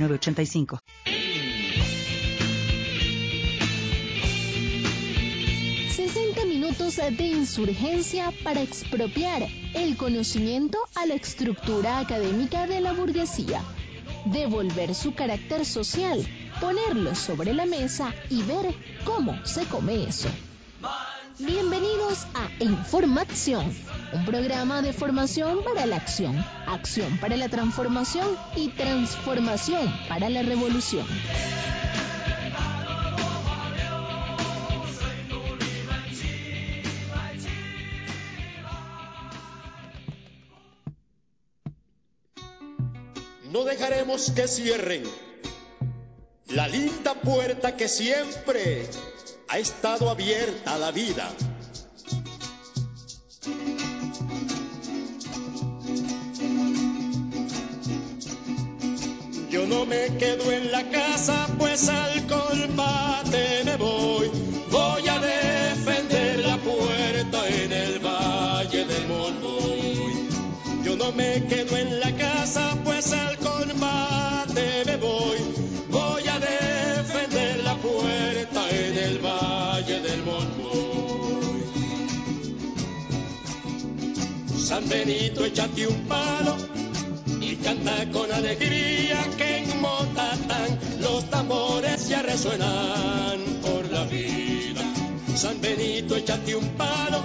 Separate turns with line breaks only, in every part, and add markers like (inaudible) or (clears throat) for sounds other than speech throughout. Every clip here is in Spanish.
906985.
minutos de insurgencia para expropiar el conocimiento a la estructura académica de la burguesía, devolver su carácter social, ponerlo sobre la mesa y ver cómo se come eso. Bienvenidos a Información, un programa de formación para la acción, acción para la transformación y transformación para la revolución.
No dejaremos que cierren la linda puerta que siempre ha estado abierta la vida. Yo no me quedo en la casa, pues al combate me voy. Voy a defender la puerta en el valle del Monroy. Yo no me quedo en la casa, pues al combate me. Voy San Benito, échate un palo y canta con alegría que en Motatán los tambores ya resuenan por la vida. San Benito, échate un palo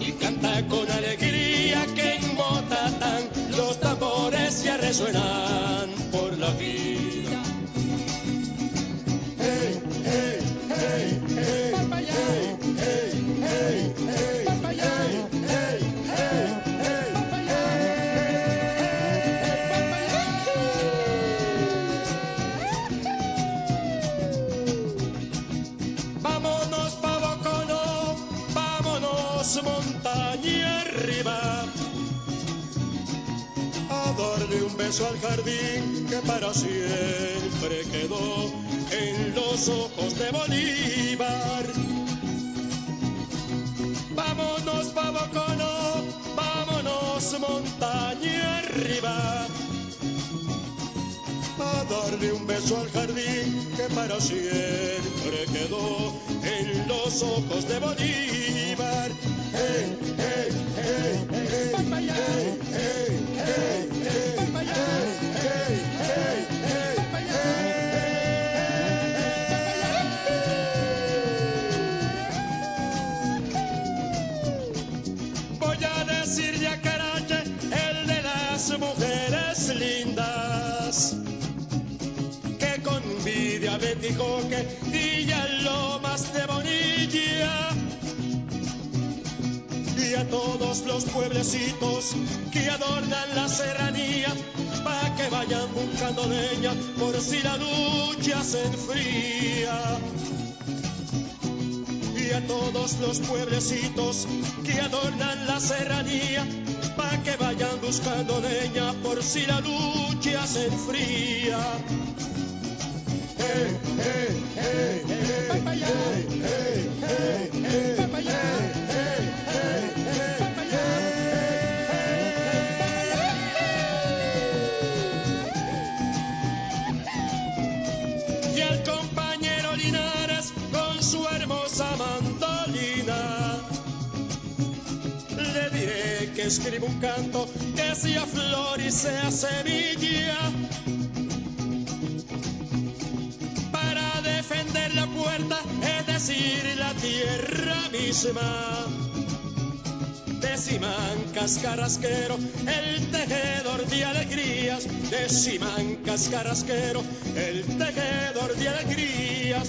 y canta con alegría que en Motatán los tambores ya resuenan por la vida. Hey, hey, hey, hey, hey, hey, hey, darle un beso al jardín que para siempre quedó en los ojos de Bolívar. Vámonos pa' Bocono, vámonos montaña arriba a darle un beso al jardín que para siempre quedó en los ojos de Bolívar. Voy a decir ya caray el de las mujeres lindas que con mi diabético que di ya de bonilla y a todos los pueblecitos que adornan la serranía pa' que vayan buscando leña por si la lucha se enfría y a todos los pueblecitos que adornan la serranía pa' que vayan buscando leña por si la lucha se enfría. Hey, hey, hey, hey, hey, hey, escribo un canto que sea flor y sea semilla para defender la puerta, es decir, la tierra misma. De Simancas Carrasquero, el tejedor de alegrías. De Simancas Carrasquero, el tejedor de alegrías.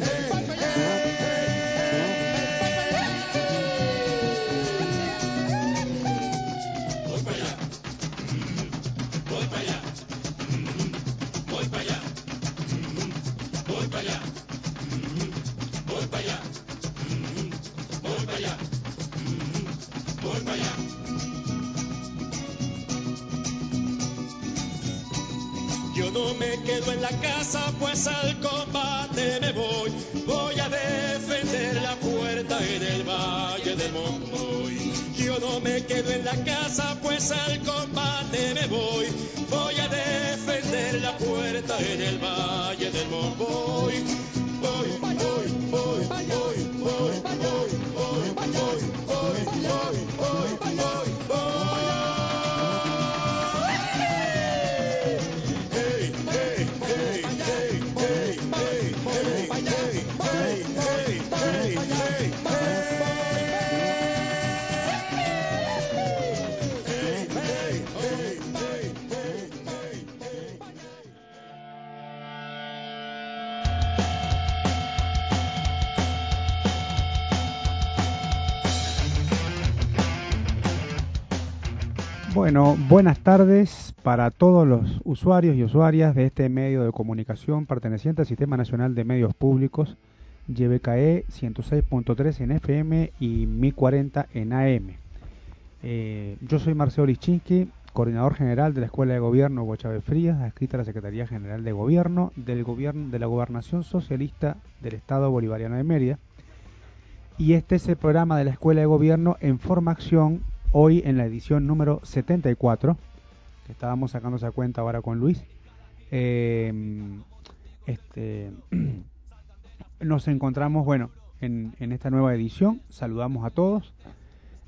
quedo en la casa, pues al combate me voy. Voy a defender la puerta en el valle del Monboy. Yo no me quedo en la casa, pues al combate me voy. Voy a defender la puerta en el valle del Monboy.
Bueno, buenas tardes para todos los usuarios y usuarias de este medio de comunicación perteneciente al Sistema Nacional de Medios Públicos, YBKE 106.3 en FM y 1040 en AM. Eh, yo soy Marcelo Lichinsky, coordinador general de la Escuela de Gobierno Hugo Chávez Frías, adscrita a la Secretaría General de Gobierno del gobierno de la Gobernación Socialista del Estado Bolivariano de Mérida. Y este es el programa de la Escuela de Gobierno en formación hoy en la edición número 74, que estábamos sacando esa cuenta ahora con Luis. Eh, este, (clears throat) nos encontramos, bueno, en, en esta nueva edición. Saludamos a todos.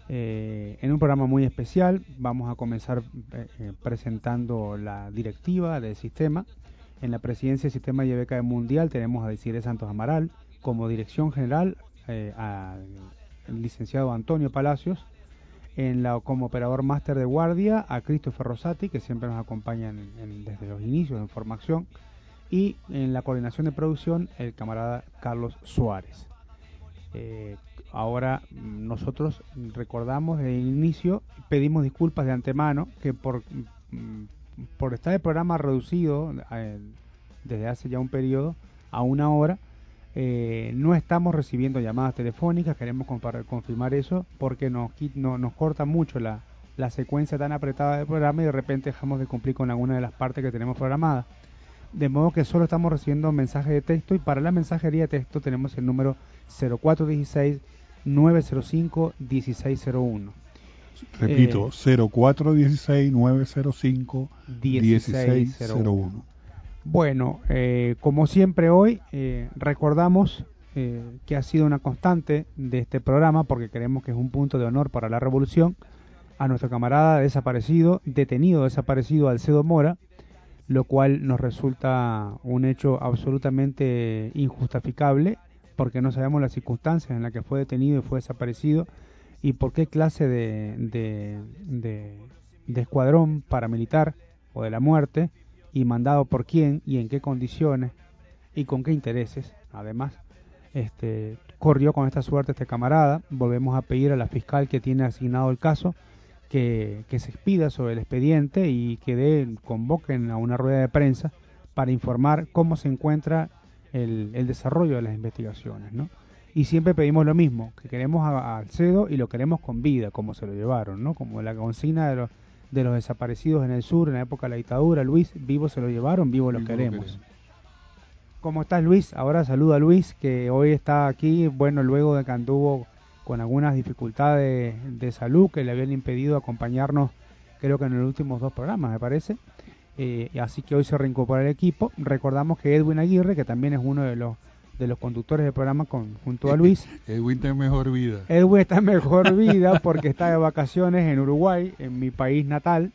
Eh, en un programa muy especial vamos a comenzar eh, eh, presentando la directiva del sistema. En la presidencia del sistema YBK Mundial tenemos a Desiree Santos Amaral, como dirección general al licenciado Antonio Palacios, en la, como operador máster de guardia a Christopher Rosati, que siempre nos acompaña desde los inicios en formación, y en la coordinación de producción el camarada Carlos Suárez. Eh, ahora mm, nosotros recordamos desde el inicio, pedimos disculpas de antemano que por, mm, por estar el programa reducido eh, desde hace ya un periodo a una hora, eh, no estamos recibiendo llamadas telefónicas, queremos confirmar eso porque nos, no- nos corta mucho la, la secuencia tan apretada del programa y de repente dejamos de cumplir con alguna de las partes que tenemos programadas. De modo que solo estamos recibiendo mensajes de texto y para la mensajería de texto tenemos el número 0416 905 1601.
Repito,
Eh,
0416-905-1601.
1601. Bueno, eh, como siempre hoy eh, recordamos eh, que ha sido una constante de este programa porque creemos que es un punto de honor para la revolución a nuestro camarada desaparecido, detenido desaparecido Alcedo Mora, lo cual nos resulta un hecho absolutamente injustificable porque no sabemos las circunstancias en las que fue detenido y fue desaparecido y por qué clase de, de, de, de escuadrón paramilitar o de la muerte y mandado por quién y en qué condiciones y con qué intereses, además, este, corrió con esta suerte este camarada. Volvemos a pedir a la fiscal que tiene asignado el caso que, que se expida sobre el expediente y que dé, convoquen a una rueda de prensa para informar cómo se encuentra el, el desarrollo de las investigaciones, ¿no? Y siempre pedimos lo mismo, que queremos a, a Alcedo y lo queremos con vida, como se lo llevaron, ¿no? Como la consigna de los, de los desaparecidos en el sur en la época de la dictadura, Luis, vivo se lo llevaron, vivo lo
Vivo lo
queremos.
queremos.
¿Cómo estás Luis? Ahora saludo a Luis, que hoy está aquí, bueno, luego de que anduvo con algunas dificultades de salud que le habían impedido acompañarnos, creo que en los últimos dos programas, me parece. Eh, así que hoy se reincorpora al equipo. Recordamos que Edwin Aguirre, que también es uno de los de los conductores del programa con, junto a Luis,
Edwin tiene mejor vida.
Edwin está en mejor vida porque está de vacaciones en Uruguay, en mi país natal,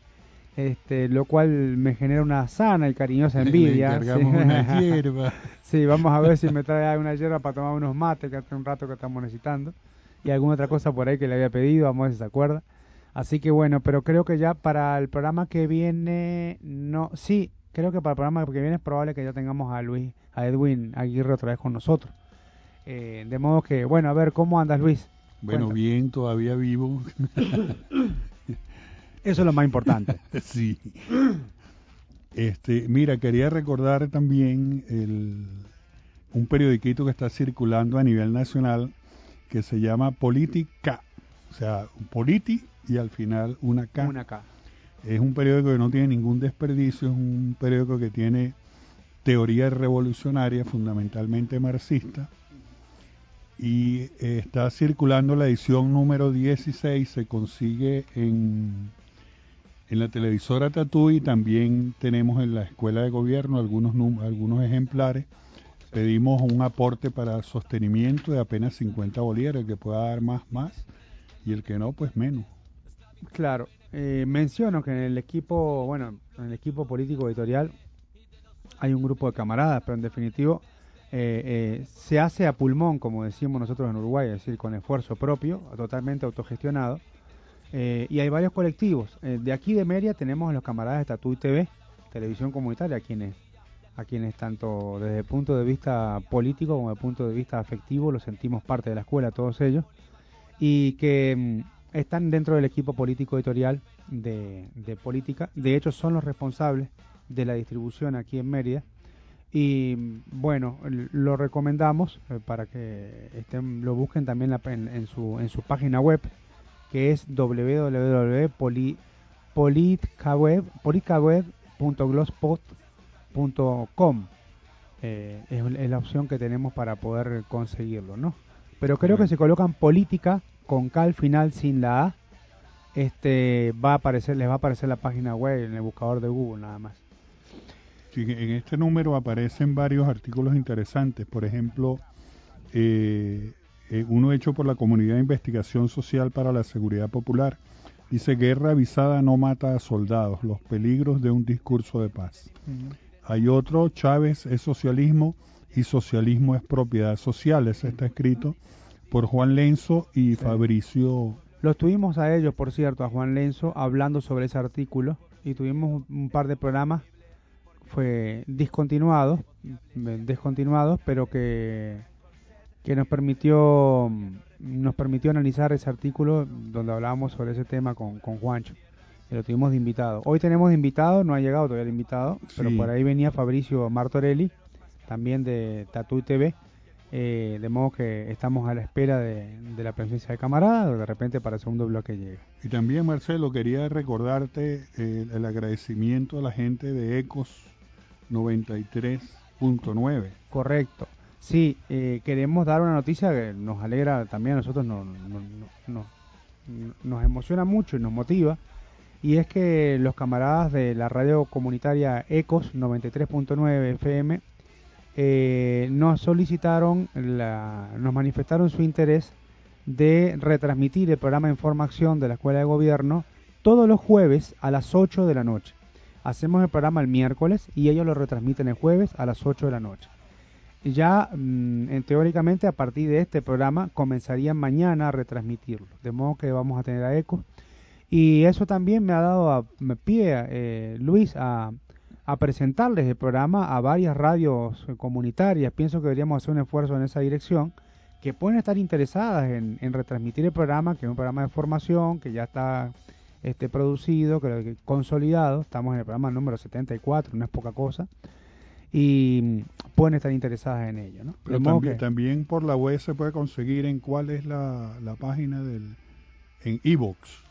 este, lo cual me genera una sana y cariñosa (laughs) envidia.
Le
sí.
una (laughs) hierba.
Sí, vamos a ver si me trae una hierba para tomar unos mates, que hace un rato que estamos necesitando. Y alguna otra cosa por ahí que le había pedido, vamos a ver si se acuerda. Así que bueno, pero creo que ya para el programa que viene, no, sí, creo que para el programa que viene es probable que ya tengamos a Luis, a Edwin Aguirre otra vez con nosotros. Eh, de modo que, bueno, a ver, ¿cómo andas Luis?
Bueno, bien, todavía vivo. (laughs)
Eso es lo más importante. (laughs)
sí. Este, mira, quería recordar también el, un periodiquito que está circulando a nivel nacional que se llama Política. O sea, politi y al final una K.
Una K.
Es un periódico que no tiene ningún desperdicio, es un periódico que tiene teoría revolucionaria, fundamentalmente marxista, y eh, está circulando la edición número 16, se consigue en, en la televisora Tatuí, también tenemos en la escuela de gobierno algunos, algunos ejemplares. Pedimos un aporte para sostenimiento de apenas 50 bolívares, el que pueda dar más, más, y el que no, pues menos.
Claro, eh, menciono que en el equipo, bueno, en el equipo político editorial hay un grupo de camaradas, pero en definitivo eh, eh, se hace a pulmón, como decimos nosotros en Uruguay, es decir, con esfuerzo propio, totalmente autogestionado. Eh, y hay varios colectivos. De aquí de Meria tenemos a los camaradas de Tatuí TV, televisión comunitaria, a quienes, a quienes tanto desde el punto de vista político como desde el punto de vista afectivo los sentimos parte de la escuela, todos ellos, y que mm, están dentro del equipo político editorial de, de política. De hecho, son los responsables de la distribución aquí en Mérida. Y bueno, lo recomendamos eh, para que estén, lo busquen también en, en su, en su página web, que es politkaweb.blogspot.com. Eh, es, es la opción que tenemos para poder conseguirlo, ¿no? Pero creo que si colocan política con K al final sin la A, este va a aparecer, les va a aparecer la página web en el buscador de Google nada más.
Sí, en este número aparecen varios artículos interesantes. Por ejemplo, eh, eh, uno hecho por la Comunidad de Investigación Social para la Seguridad Popular. Dice, guerra avisada no mata a soldados, los peligros de un discurso de paz. Hay otro, Chávez es socialismo y socialismo es propiedad social. Ese está escrito por Juan Lenzo y Fabricio.
Los tuvimos a ellos, por cierto, a Juan Lenzo, hablando sobre ese artículo y tuvimos un, par de programas, fue discontinuados, mm, descontinuados, pero que, que nos permitió mm, nos permitió analizar ese artículo donde hablábamos sobre ese tema con, con Juancho. Y lo tuvimos de invitado. Hoy tenemos de invitado, no ha llegado todavía el invitado, pero por ahí venía Fabricio Martorelli, también de Tatu TV. Eh, de modo que estamos a la espera de, de la presencia de camarada, de repente para el segundo bloque llegue.
Y también, Marcelo, quería recordarte eh, el agradecimiento a la gente de Ecos 93.9.
Correcto. Sí, eh, queremos dar una noticia que nos alegra también a nosotros, nos, nos, nos, nos emociona mucho y nos motiva. Y es que los camaradas de la radio comunitaria Ecos 93.9 FM eh, nos solicitaron, la, nos manifestaron su interés de retransmitir el programa información de la Escuela de Gobierno todos los jueves a las 8 de la noche. Hacemos el programa el miércoles y ellos lo retransmiten el jueves a las 8 de la noche. Ya, mm, en, teóricamente, a partir de este programa comenzarían mañana a retransmitirlo. De modo que vamos a tener a Eco. Y eso también me ha dado a, pie, eh, Luis, a, a presentarles el programa a varias radios eh, comunitarias. Pienso que deberíamos hacer un esfuerzo en esa dirección, que pueden estar interesadas en, en retransmitir el programa, que es un programa de formación, que ya está este, producido, que consolidado. Estamos en el programa número 74, no es poca cosa. Y mm, pueden estar interesadas en ello, ¿no?
Pero también,
que-
también por la web se puede conseguir en cuál es la, la página del en Evox.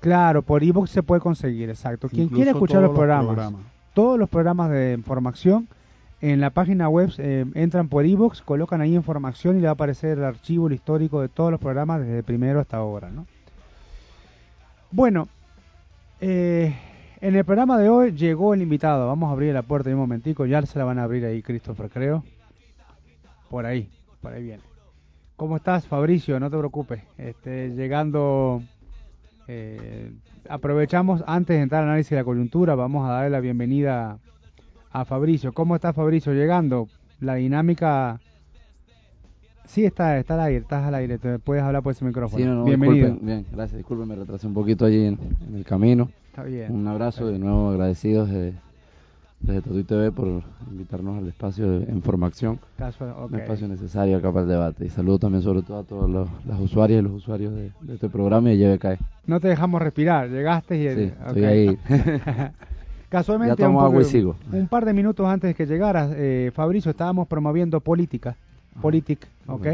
Claro, por iVoox se puede conseguir, exacto. Quien quiere escuchar
todos
los programas, todos los programas de información en la página web eh, entran por iVoox, colocan ahí información y le va a aparecer el archivo, el histórico de todos los programas desde primero hasta ahora, ¿no? Bueno, eh, en el programa de hoy llegó el invitado. Vamos a abrir la puerta un momentico. Ya se la van a abrir ahí, Christopher, creo. Por ahí, por ahí viene. ¿Cómo estás, Fabricio? No te preocupes. Este, llegando, eh, aprovechamos antes de entrar al análisis de la coyuntura, vamos a darle la bienvenida a Fabricio. ¿Cómo estás, Fabricio? Llegando, la dinámica. Sí, está, está al aire, estás al aire, te puedes hablar por ese micrófono.
Sí, no, no,
Bienvenido.
disculpen, bien, gracias, disculpen, me retrasé un poquito allí en, en el camino.
Está bien.
Un abrazo de nuevo, agradecidos de, desde Tatuí TV por invitarnos al espacio de información,
Casual, ok.
un espacio necesario acá para el debate. Y saludo también sobre todo a todos los, las usuarias y los usuarios de, de este programa y de YBKE.
No te dejamos respirar, llegaste y...
Sí, estoy ahí. (laughs)
Casualmente,
Ya tomo
un,
agua y sigo.
un par de minutos antes de que llegaras, eh, Fabricio, estábamos promoviendo política, politic, ¿ok?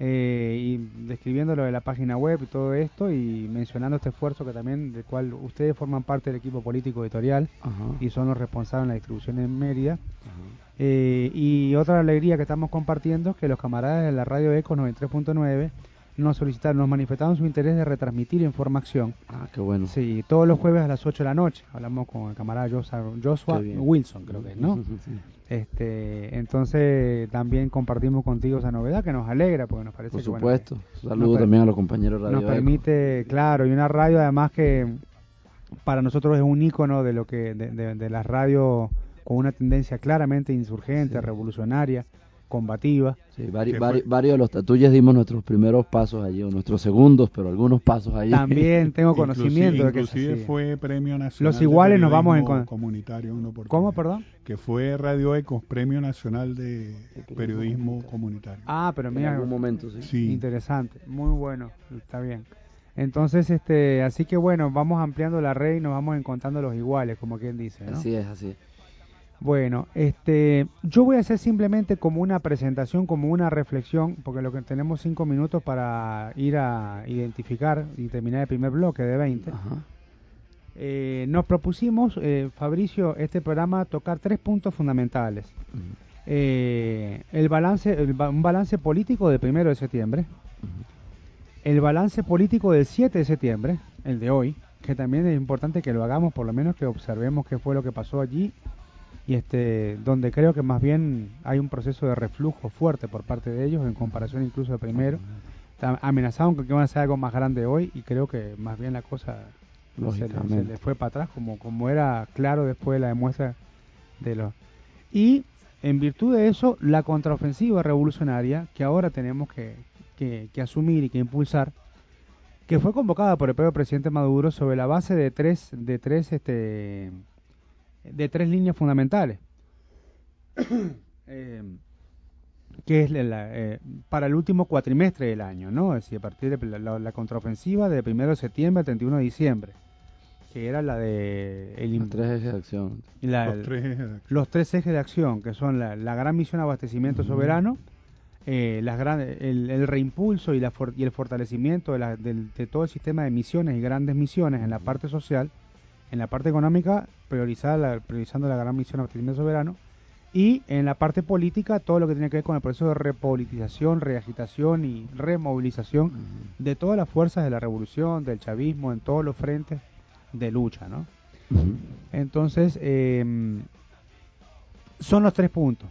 Eh, y describiendo lo de la página web y todo esto y mencionando este esfuerzo que también del cual ustedes forman parte del equipo político editorial
Ajá.
y son los responsables de la distribución en Mérida. Eh, y otra alegría que estamos compartiendo es que los camaradas de la radio Eco 93.9 nos solicitaron, nos manifestaron su interés de retransmitir Información.
Ah, qué bueno.
Sí, todos los jueves a las 8 de la noche. Hablamos con el camarada Joshua, Joshua. Wilson, creo que es, ¿no? (laughs)
Sí.
Este, entonces también compartimos contigo esa novedad que nos alegra porque nos parece
Por
que,
supuesto. Saludos también a los compañeros Radio
nos
Eco.
permite, claro, y una radio además que para nosotros es un ícono de lo que de, de, de las radios con una tendencia claramente insurgente,
Sí.
revolucionaria, combativa.
Sí, vari- vari-
fue-
varios de los tatuyes dimos nuestros primeros pasos allí, o nuestros segundos, pero algunos pasos allí.
También (laughs) tengo
Inclusive-
conocimiento de que
inclusive fue premio nacional
Los iguales
de
nos vamos en
comunitario en
¿Cómo, perdón?
que fue Radio Ecos premio nacional de periodismo comunitario
Ah, pero
en
mira,
algún momento, sí.
sí
Interesante, muy bueno, está bien. Entonces, este, así que bueno, vamos ampliando la red y nos vamos encontrando los iguales, como quien dice, ¿no?
Así es, así es.
Bueno, este, yo voy a hacer simplemente como una presentación, como una reflexión, porque lo que tenemos cinco minutos para ir a identificar y terminar el primer bloque de 20.
Ajá.
Eh, nos propusimos, eh, Fabricio, este programa tocar tres puntos fundamentales. Eh, el balance, el un balance político del primero de septiembre, el balance político del 7 de septiembre, el de hoy, que también es importante que lo hagamos, por lo menos que observemos qué fue lo que pasó allí, y este, donde creo que más bien hay un proceso de reflujo fuerte por parte de ellos en comparación incluso al primero. Amenazaron con que iban a hacer algo más grande hoy y creo que más bien la cosa se le, se le fue para atrás, como, como era claro después de la demuestra de los... Y en virtud de eso, la contraofensiva revolucionaria que ahora tenemos que, que, que asumir y que impulsar, que fue convocada por el propio presidente Maduro sobre la base de tres, de tres, este, de tres líneas fundamentales. (coughs) Eh, que es la- eh, para el último cuatrimestre del año, ¿no? Es decir, a partir de la, la- la contraofensiva de 1 de septiembre al 31 de diciembre, que era la de el,
Los tres ejes de acción.
la-
los tres ejes de acción.
los tres ejes de acción, que son la, la gran misión abastecimiento soberano, eh, las gran- el, el reimpulso y, la for- y el fortalecimiento de, de todo el sistema de misiones y grandes misiones en la parte social, en la parte económica, priorizar la- priorizando la gran misión abastecimiento soberano, y en la parte política, todo lo que tiene que ver con el proceso de repolitización, reagitación y removilización de todas las fuerzas de la revolución, del chavismo, en todos los frentes de lucha, ¿no? Entonces, eh, son los tres puntos.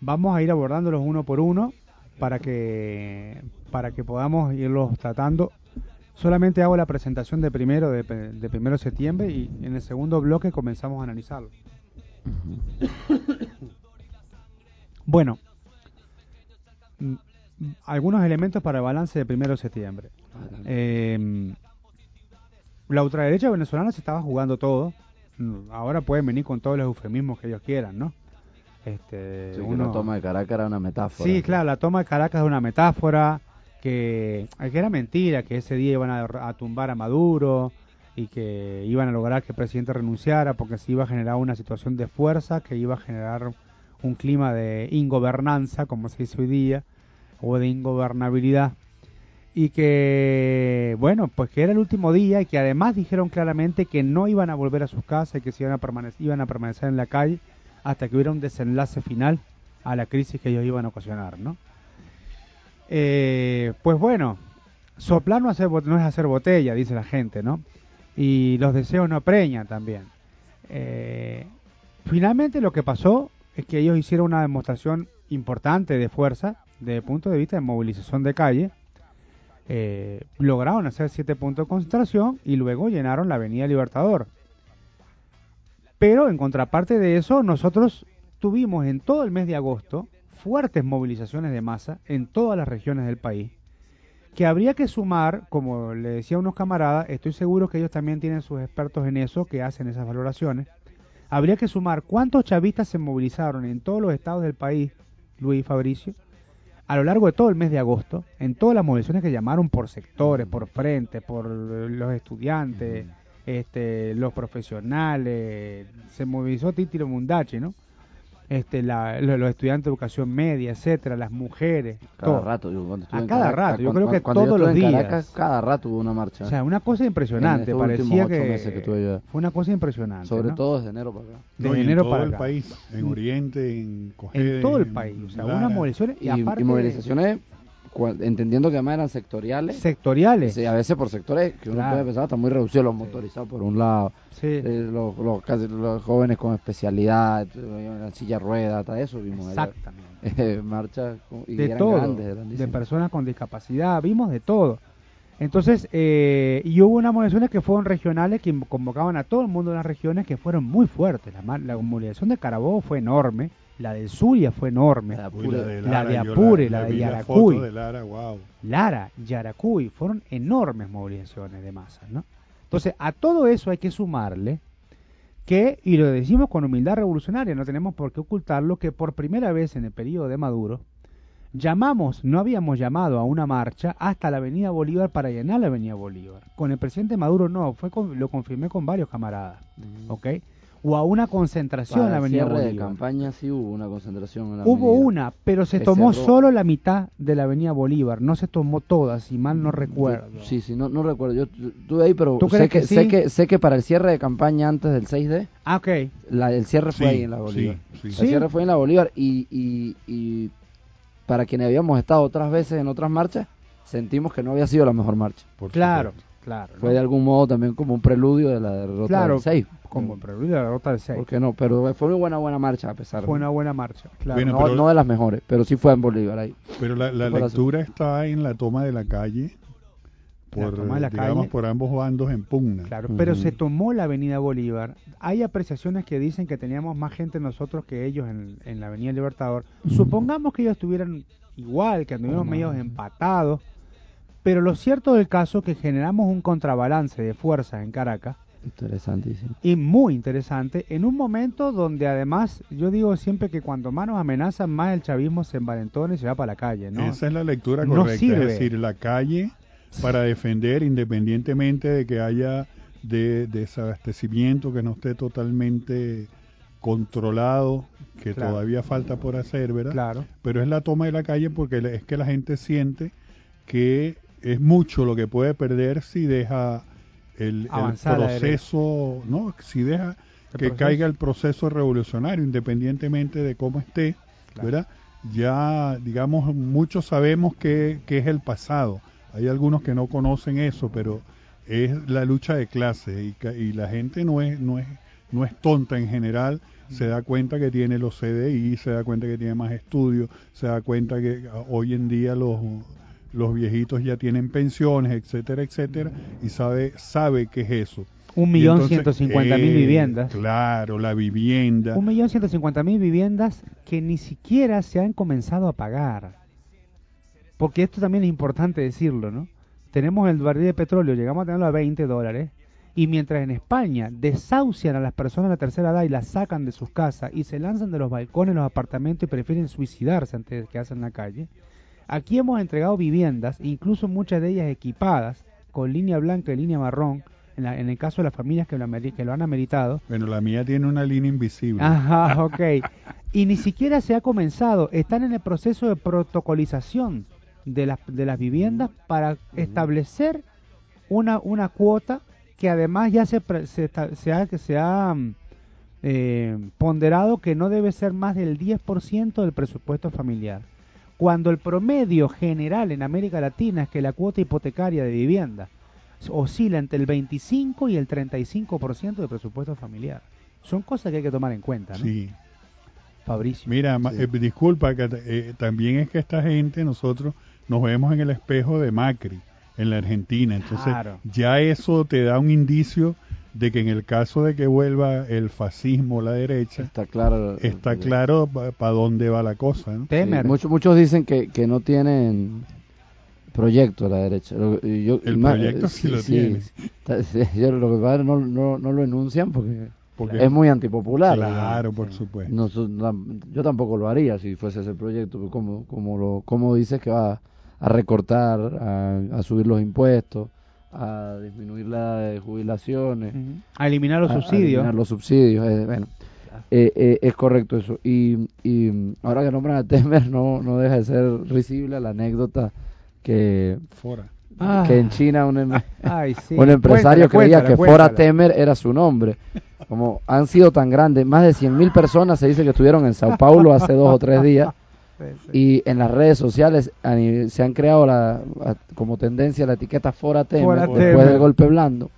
Vamos a ir abordándolos uno por uno para que, para que podamos irlos tratando. Solamente hago la presentación de primero de, de primero de septiembre y en el segundo bloque comenzamos a analizarlo. Bueno, mm, algunos elementos para el balance de primero de septiembre. Eh, la ultraderecha venezolana se estaba jugando todo. Ahora pueden venir con todos los eufemismos que ellos quieran, ¿no? Este,
Sí, que la toma de Caracas era una metáfora.
Sí, claro, la toma de Caracas es una metáfora, que, que era mentira, que ese día iban a, tumbar a Maduro y que iban a lograr que el presidente renunciara porque se iba a generar una situación de fuerza, que iba a generar un clima de ingobernanza, como se dice hoy día, o de ingobernabilidad. Y que, bueno, pues que era el último día y que además dijeron claramente que no iban a volver a sus casas y que se iban a, permanecer, iban a permanecer en la calle hasta que hubiera un desenlace final a la crisis que ellos iban a ocasionar, ¿no? Eh, pues bueno, soplar no, hacer, no es hacer botella, dice la gente, ¿no? Y los deseos no preñan también. Eh, finalmente lo que pasó es que ellos hicieron una demostración importante de fuerza desde el punto de vista de movilización de calle. Eh, lograron hacer siete puntos de concentración y luego llenaron la Avenida Libertador. Pero en contraparte de eso, nosotros tuvimos en todo el mes de agosto fuertes movilizaciones de masa en todas las regiones del país, que habría que sumar, como le decía a unos camaradas, estoy seguro que ellos también tienen sus expertos en eso, que hacen esas valoraciones, habría que sumar cuántos chavistas se movilizaron en todos los estados del país, Luis y Fabricio, a lo largo de todo el mes de agosto, en todas las movilizaciones que llamaron por sectores, por frente, por los estudiantes, este, los profesionales, se movilizó Títilo Mundachi, ¿no? Este, la- lo- los estudiantes de educación media, etcétera, las mujeres,
Cada
todo.
rato, yo cuando estuve
A
en
cada
Caracas,
rato, yo
cuando-
creo que
cuando yo
todos los días.
Cada rato hubo una marcha.
O sea, una cosa impresionante,
En estos últimos
parecía que,
meses que estuve yo.
fue una cosa impresionante,
Sobre
¿no?
todo desde enero para acá.
de
No, en
enero
todo
para
el
acá.
país, en. Oriente, en Cojedes,
en todo el
en
país, o sea, unas movilizaciones y,
Y,
aparte
y movilizaciones, entendiendo que además eran sectoriales.
sectoriales.
Sí, a veces por sectores que uno
Claro.
puede pensar están muy reducidos los motorizados por un lado,
Sí.
eh, los, los, casi los jóvenes con especialidad, eh, en silla de ruedas, hasta eso vimos allá.
Exactamente. (laughs)
Eh, marchas y
de
eran
todo,
grandes,
de personas con discapacidad, vimos de todo. Entonces, eh, y hubo unas movilizaciones que fueron regionales que convocaban a todo el mundo de las regiones que fueron muy fuertes. La, la movilización de Carabobo fue enorme, la de Zulia fue enorme,
La
Uy, la de
La de Apure, la de Yaracuy.
de Lara, wow.
Lara, Yaracuy, fueron enormes movilizaciones de masas, ¿no? Entonces, a todo eso hay que sumarle que, y lo decimos con humildad revolucionaria, no tenemos por qué ocultarlo, que por primera vez en el periodo de Maduro, llamamos, no habíamos llamado a una marcha hasta la Avenida Bolívar para llenar la Avenida Bolívar. Con el presidente Maduro no, fue con- lo confirmé con varios camaradas,
Mm.
¿ok? O a una concentración en la
el
Avenida
cierre de
Bolívar.
campaña sí hubo una concentración en la
Hubo
avenida.
una, pero se
Se
tomó
cerró.
solo la mitad de la Avenida Bolívar, no se tomó toda, si mal no recuerdo.
Yo- sí, sí, no, no recuerdo. Yo tu- estuve ahí, pero
¿Tú
sé
crees
que,
que
sé que sé que para el cierre de campaña antes del 6D,
Ah, ok.
la, el cierre fue
Sí,
ahí en la Bolívar.
sí, sí.
El
Sí.
cierre fue en la Bolívar y, y, y para quienes habíamos estado otras veces en otras marchas, sentimos que no había sido la mejor marcha.
por
Claro,
supuesto.
claro.
Fue
¿no?
de algún modo también como un preludio de la derrota
Claro,
del 6.
como el preludio de la derrota del 6.
¿Por qué no? Pero fue una buena, buena marcha a pesar
Fue una buena marcha, claro.
Bueno,
no,
pero-
no de las mejores, pero sí fue en Bolívar ahí.
Pero la, la lectura está en la toma de la calle, por,
la
digamos,
calle.
por ambos bandos en pugna.
Claro, pero se tomó la Avenida Bolívar. Hay apreciaciones que dicen que teníamos más gente nosotros que ellos en, en la Avenida Libertador. Supongamos que ellos estuvieran igual, que anduvimos
Oh,
medio empatados. Pero lo cierto del caso es que generamos un contrabalance de fuerzas en Caracas
Interesantísimo.
y muy interesante en un momento donde además yo digo siempre que cuando más nos amenazan más el chavismo se envalentona y se va para la calle, ¿no?
Esa es la lectura
No
correcta,
sirve.
es decir, la calle para defender independientemente de que haya de, desabastecimiento que no esté totalmente controlado, que
Claro.
todavía falta por hacer, ¿verdad?
Claro.
Pero es la toma de la calle porque es que la gente siente que es mucho lo que puede perder si deja el, proceso, ¿no? Si deja que
proceso.
caiga el proceso revolucionario, independientemente de cómo esté,
Claro.
¿verdad? Ya, digamos, muchos sabemos que, que es el pasado. Hay algunos que no conocen eso, pero es la lucha de clase y, y la gente no es, no es, no es tonta en general. Se da cuenta que tiene los CDI, se da cuenta que tiene más estudios, se da cuenta que ah, hoy en día los, los viejitos ya tienen pensiones, etcétera, etcétera, y sabe, sabe qué es eso.
Un millón ciento cincuenta mil
eh,
viviendas.
Claro, la vivienda.
Un millón ciento cincuenta mil viviendas que ni siquiera se han comenzado a pagar. Porque esto también es importante decirlo, ¿no? Tenemos el barril de petróleo, llegamos a tenerlo a 20 dólares. Y mientras en España desahucian a las personas de la tercera edad y las sacan de sus casas y se lanzan de los balcones, los apartamentos y prefieren suicidarse antes de quedarse en la calle, aquí hemos entregado viviendas, incluso muchas de ellas equipadas, con línea blanca y línea marrón, en, la- en el caso de las familias que lo, que lo han ameritado,
Bueno, la mía tiene una línea invisible.
Ajá, (laughs) ok. Y ni siquiera se ha comenzado. Están en el proceso de protocolización de las, de las viviendas para establecer una, una cuota que además ya se, pre- se, se ha, que se ha mm, eh, ponderado que no debe ser más del 10% del presupuesto familiar. Cuando el promedio general en América Latina es que la cuota hipotecaria de vivienda oscila entre el 25 y el 35% del presupuesto familiar. Son cosas que hay que tomar en cuenta, ¿no?
Sí.
Fabricio.
Mira,
Sí.
eh, disculpa, que eh, también es que esta gente, nosotros nos vemos en el espejo de Macri, en la Argentina. Entonces,
Claro.
ya eso te da un indicio de que en el caso de que vuelva el fascismo, la derecha,
Está claro.
está claro para dónde va la cosa, ¿no?
Sí, muchos, muchos dicen que, que no tienen proyecto a la derecha. Yo-
El
más-
proyecto
eh,
sí lo tiene.
Está- sí, (laughs) yo lo que pasa es que no, no, no lo enuncian porque
Porque,
es muy antipopular.
claro, por supuesto.
No, yo tampoco lo haría si fuese ese proyecto. Como, como, lo, como dices que va a recortar, a, a subir los impuestos, a disminuir la de jubilaciones.
A eliminar los
a- a
subsidios.
eliminar los subsidios. eh, bueno, Eh, eh, es correcto eso. Y, y ahora que nombran a Temer, no, no deja de ser risible la anécdota que,
Fora.
Ah.
que en China un, em-
Ay, sí.
un empresario
Cuéntala,
creía que Fora. Temer era su nombre. Como han sido tan grandes, más de 100.000 personas se dice que estuvieron en Sao Paulo hace dos o tres días.
Sí, sí.
Y en las redes sociales se han creado la, a- como tendencia la etiqueta Fora Temer
Fora
después
Temer.
del golpe blando,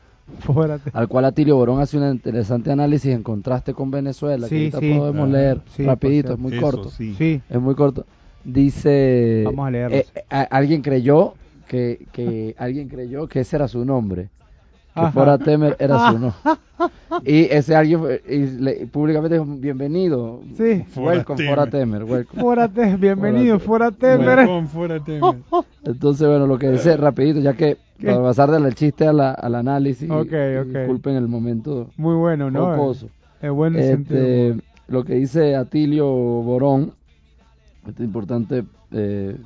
(laughs) al cual Atilio Borón hace un interesante análisis en contraste con Venezuela, que ahorita
sí.
podemos
Ah,
leer
sí,
rapidito, es muy
Eso,
corto.
sí.
Sí.
Es muy corto. Dice.
Vamos a
eh, a- alguien creyó que, que alguien creyó que ese era su nombre. Que
Ajá.
Fora Temer era su nombre. Y ese alguien fue- y le- públicamente dijo: Bienvenido.
Sí.
Welcome,
Temer.
Fora Temer. welcome".
Fórate, bienvenido,
Fórate.
Fórate.
Welcome, fuera Temer.
Entonces, bueno, lo que dice rapidito, ya que
¿Qué?
para pasar del chiste a la- al análisis.
Ok, ok.
Disculpen el momento
Muy bueno, ¿no?
jocoso.
Es sentido.
Este, lo que dice Atilio Borón, este importante eh,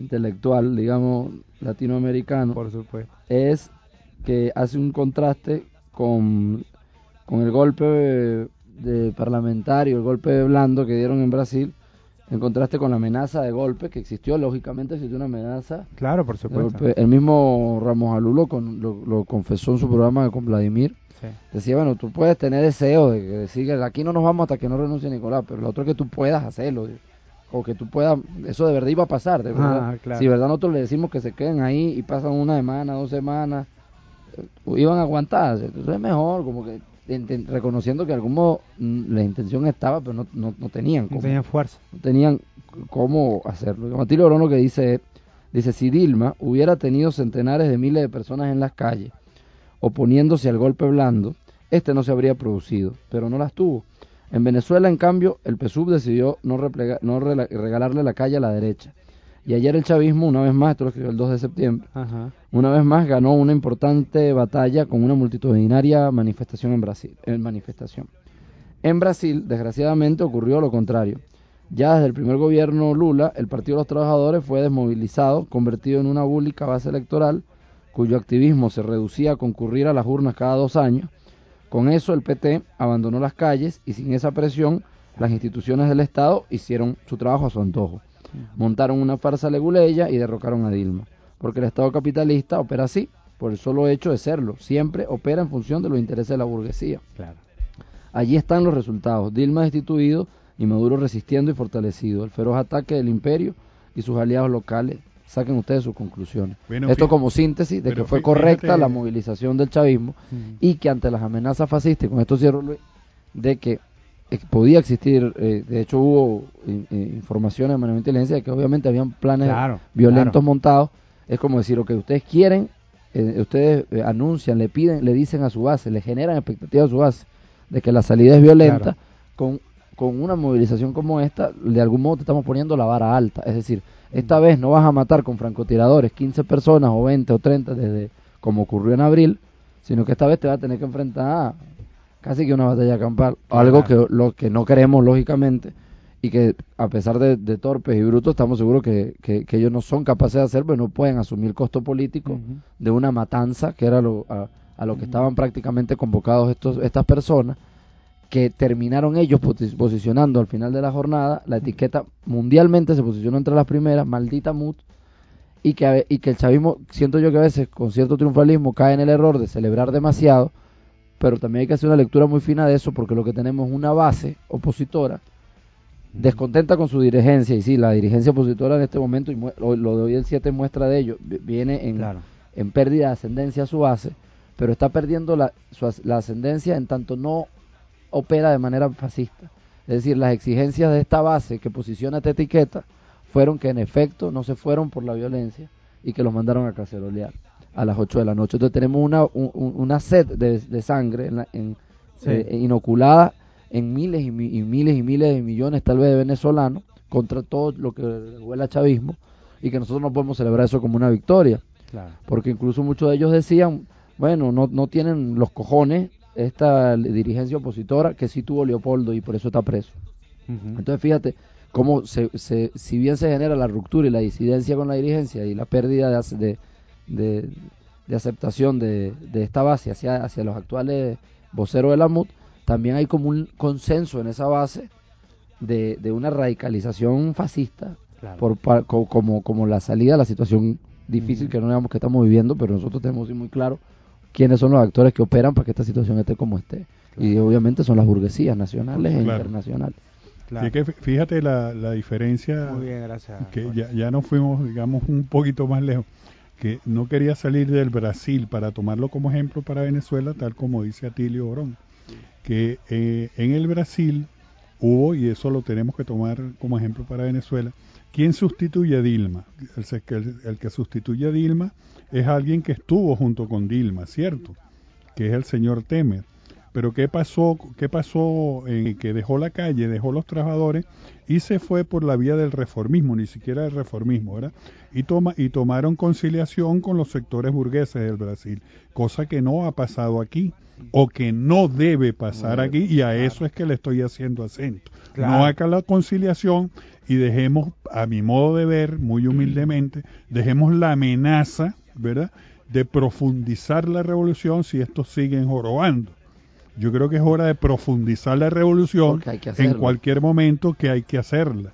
intelectual, digamos, latinoamericano,
Por supuesto.
es que hace un contraste con, con el golpe de, de parlamentario, el golpe de blando que dieron en Brasil, en contraste con la amenaza de golpe que existió, lógicamente existió una amenaza.
Claro, por
de
supuesto.
El mismo Ramos Alú lo, con- lo, lo confesó en su programa con Vladimir,
Sí.
Decía, bueno, tú puedes tener deseo de que decir que aquí no nos vamos hasta que no renuncie Nicolás, pero lo otro es que tú puedas hacerlo. O que tú puedas, eso de verdad iba a pasar, de verdad.
Ah, claro.
Si de verdad nosotros le decimos que se queden ahí y pasan una semana, dos semanas, iban a aguantar. Entonces es mejor, como que reconociendo que de algún modo mm, la intención estaba, pero no, no, no tenían
No tenían fuerza.
no tenían cómo hacerlo. Matilde Orón lo que dice dice, si Dilma hubiera tenido centenares de miles de personas en las calles, oponiéndose al golpe blando, este no se habría producido, pero no las tuvo. En Venezuela, en cambio, el PSUV decidió no, replega- no regalarle la calle a la derecha. Y ayer el chavismo, una vez más, esto lo escribió el 2 de septiembre,
Ajá.
una vez más ganó una importante batalla con una multitudinaria manifestación en Brasil. En manifestación. En Brasil, desgraciadamente, ocurrió lo contrario. Ya desde el primer gobierno Lula, el Partido de los Trabajadores fue desmovilizado, convertido en una búlica base electoral, cuyo activismo se reducía a concurrir a las urnas cada dos años. Con eso, el PT abandonó las calles y sin esa presión, las instituciones del Estado hicieron su trabajo a su antojo. Montaron una farsa leguleya y derrocaron a Dilma. Porque el Estado capitalista opera así, por el solo hecho de serlo. Siempre opera en función de los intereses de la burguesía.
Claro.
Allí están los resultados. Dilma destituido y Maduro resistiendo y fortalecido. El feroz ataque del imperio y sus aliados locales. Saquen ustedes sus conclusiones.
Bueno,
Esto como síntesis de que fue correcta
fíjate-
la movilización del chavismo
Mm.
y que ante las amenazas fascistas, y con esto cierro Luis, de que podía existir, eh, de hecho hubo eh, informaciones de de inteligencia de que obviamente habían planes
Claro,
violentos
claro.
montados, es como decir, lo que ustedes quieren, eh, ustedes eh, anuncian, le piden, le dicen a su base, le generan expectativas a su base de que la salida es violenta,
Claro.
con, con una movilización como esta, de algún modo te estamos poniendo la vara alta, es decir, esta vez no vas a matar con francotiradores 15 personas o 20 o 30 desde como ocurrió en abril, sino que esta vez te vas a tener que enfrentar a casi que una batalla campal, algo que lo que no queremos lógicamente y que a pesar de, de torpes y brutos estamos seguros que, que- que ellos no son capaces de hacer, pero no pueden asumir el costo político de una matanza que era lo, a, a lo que estaban prácticamente convocados estos estas personas que terminaron ellos posi- posicionando al final de la jornada la etiqueta mundialmente se posicionó entre las primeras maldita mut y que y que el chavismo siento yo que a veces con cierto triunfalismo cae en el error de celebrar demasiado pero también hay que hacer una lectura muy fina de eso porque lo que tenemos es una base opositora descontenta con su dirigencia y sí la dirigencia opositora en este momento y lo, lo de hoy el 7 muestra de ello vi- viene en,
Claro.
en pérdida de ascendencia a su base, pero está perdiendo la, su la ascendencia en tanto no opera de manera fascista. Es decir, las exigencias de esta base que posiciona esta etiqueta fueron que en efecto no se fueron por la violencia y que los mandaron a cacerolear a las 8 de la noche. Entonces tenemos una, un- un- una sed de, de sangre en la- en-
Sí.
eh, inoculada en miles y, y miles y miles de millones tal vez de venezolanos contra todo lo que huele a chavismo y que nosotros no podemos celebrar eso como una victoria
Claro.
porque incluso muchos de ellos decían, bueno, no, no tienen los cojones esta dirigencia opositora que sí tuvo Leopoldo y por eso está preso. Entonces fíjate cómo se, se- si bien se genera la ruptura y la disidencia con la dirigencia y la pérdida de, de, de- de aceptación de, de esta base hacia, hacia los actuales voceros de la MUD, también hay como un consenso en esa base de, de una radicalización fascista
Claro.
por, pa- co- como, como la salida a la situación difícil que no digamos que estamos viviendo, pero nosotros tenemos muy claro quiénes son los actores que operan para que esta situación esté como esté. Y obviamente son las burguesías nacionales e internacionales.
Claro.
Así que fí- fíjate la, la diferencia
Muy bien, gracias.
que ya, ya nos fuimos, digamos, un poquito más lejos, que no quería salir del Brasil para tomarlo como ejemplo para Venezuela, tal como dice Atilio Orón, que eh, en el Brasil hubo, y eso lo tenemos que tomar como ejemplo para Venezuela, ¿quién sustituye a Dilma? El, el que sustituye a Dilma es alguien que estuvo junto con Dilma, ¿cierto? Que es el señor Temer. Pero ¿qué pasó? ¿Qué pasó en que dejó la calle, dejó los trabajadores y se fue por la vía del reformismo, ni siquiera del reformismo, ¿verdad? Y toma y tomaron conciliación con los sectores burgueses del Brasil, cosa que no ha pasado aquí o que no debe pasar aquí y a eso es que le estoy haciendo acento.
Claro.
No acá la conciliación y dejemos, a mi modo de ver, muy humildemente, dejemos la amenaza, ¿verdad? De profundizar la revolución si estos siguen jorobando. Yo creo que es hora de profundizar la revolución en cualquier momento que hay que hacerla.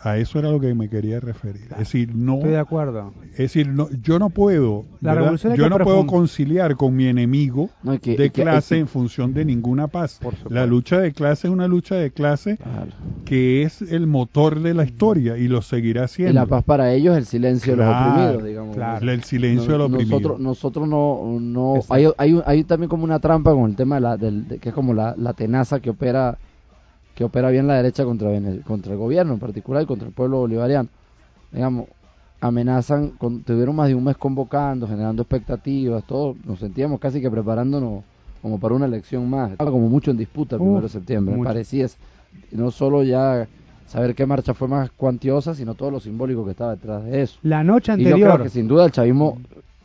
A eso era lo que me quería referir. Es decir, no,
Estoy de acuerdo.
es decir, no, yo no puedo,
La revolución
yo no puedo conciliar con mi enemigo
No, y que-
de
y que-
clase
y que-
en función de ninguna paz. La lucha de clase es una lucha de clase
Claro.
que es el motor de la historia y lo seguirá
Y
siendo.
la paz para ellos es el silencio de los
Claro,
oprimidos, digamos.
claro.
El silencio de los oprimidos.
Nosotros, nosotros no, no hay, hay, un- hay también como una trampa con el tema de la, del, de- que es como la, la tenaza que opera que opera bien la derecha contra contra el gobierno en particular y contra el pueblo bolivariano. Digamos, amenazan, con, tuvieron más de un mes convocando, generando expectativas, todo, nos sentíamos casi que preparándonos como para una elección más. Estaba como mucho en disputa el
Uf,
primero de septiembre,
mucho.
parecía no solo ya saber qué marcha fue más cuantiosa, sino todo lo simbólico que estaba detrás de eso.
La noche
Y yo creo
anterior.
que sin duda el chavismo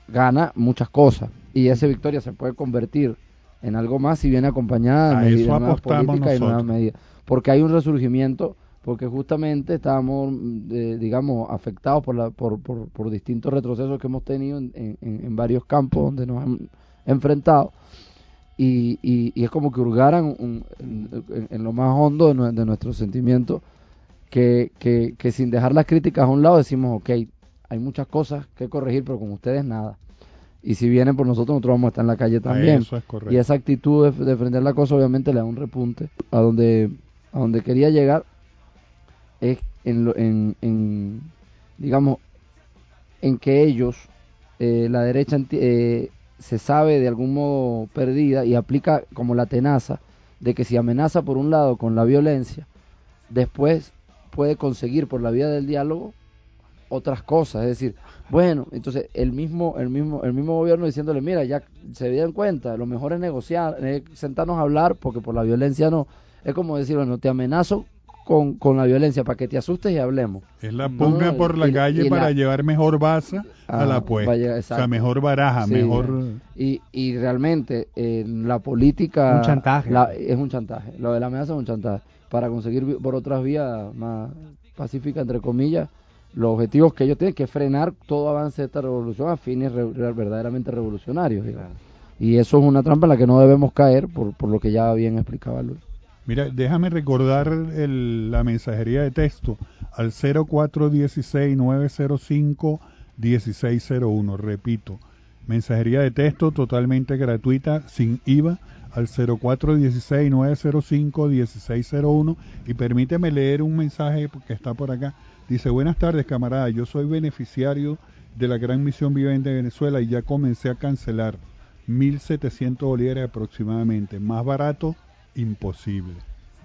gana muchas cosas y esa victoria se puede convertir en algo más si viene acompañada de, medidas, políticas y nuevas medidas. Porque hay un resurgimiento, porque justamente estábamos, eh, digamos, afectados por, la, por, por, por distintos retrocesos que hemos tenido en, en- en varios campos donde nos han enfrentado. Y, y, y es como que hurgaran un- en, lo más hondo de, nue- de nuestros sentimientos que, que, que sin dejar las críticas a un lado decimos, ok, hay muchas cosas que corregir, pero con ustedes nada. Y si vienen por nosotros, nosotros vamos a estar en la calle también.
Eso es correcto.
Y esa actitud de defender la cosa obviamente le da un repunte. A donde, a donde quería llegar es en, lo- en, en, digamos, en que ellos, eh, la derecha eh, se sabe de algún modo perdida y aplica como la tenaza de que si amenaza por un lado con la violencia, después puede conseguir por la vía del diálogo otras cosas, es decir, bueno, entonces el mismo el mismo el mismo gobierno diciéndole, mira, ya se dieron cuenta, lo mejor es negociar, es sentarnos a hablar porque por la violencia no, es como decir, bueno, te amenazo con, con la violencia para que te asustes y hablemos.
Es la pugna
no,
por la
y-
calle
y
para
la-
llevar mejor baza a
Ah,
la puesta.
vaya,
o sea, mejor baraja,
Sí.
mejor...
Y, y realmente eh, la política
Un chantaje.
la- es un chantaje. Lo de la amenaza es un chantaje. Para conseguir por otras vías más pacíficas, entre comillas, los objetivos que ellos tienen que frenar todo avance de esta revolución a fines re- re- verdaderamente revolucionarios. Y eso es una trampa en la que no debemos caer, por, por lo que ya bien explicaba Luis.
Mira, déjame recordar el- la mensajería de texto al 0416-905-1601. Repito, mensajería de texto totalmente gratuita, sin IVA, al 0416-905-1601. Y permíteme leer un mensaje que está por acá. Dice, buenas tardes camarada, yo soy beneficiario de la Gran Misión Vivente de Venezuela y ya comencé a cancelar 1.700 bolívares aproximadamente. Más barato, imposible.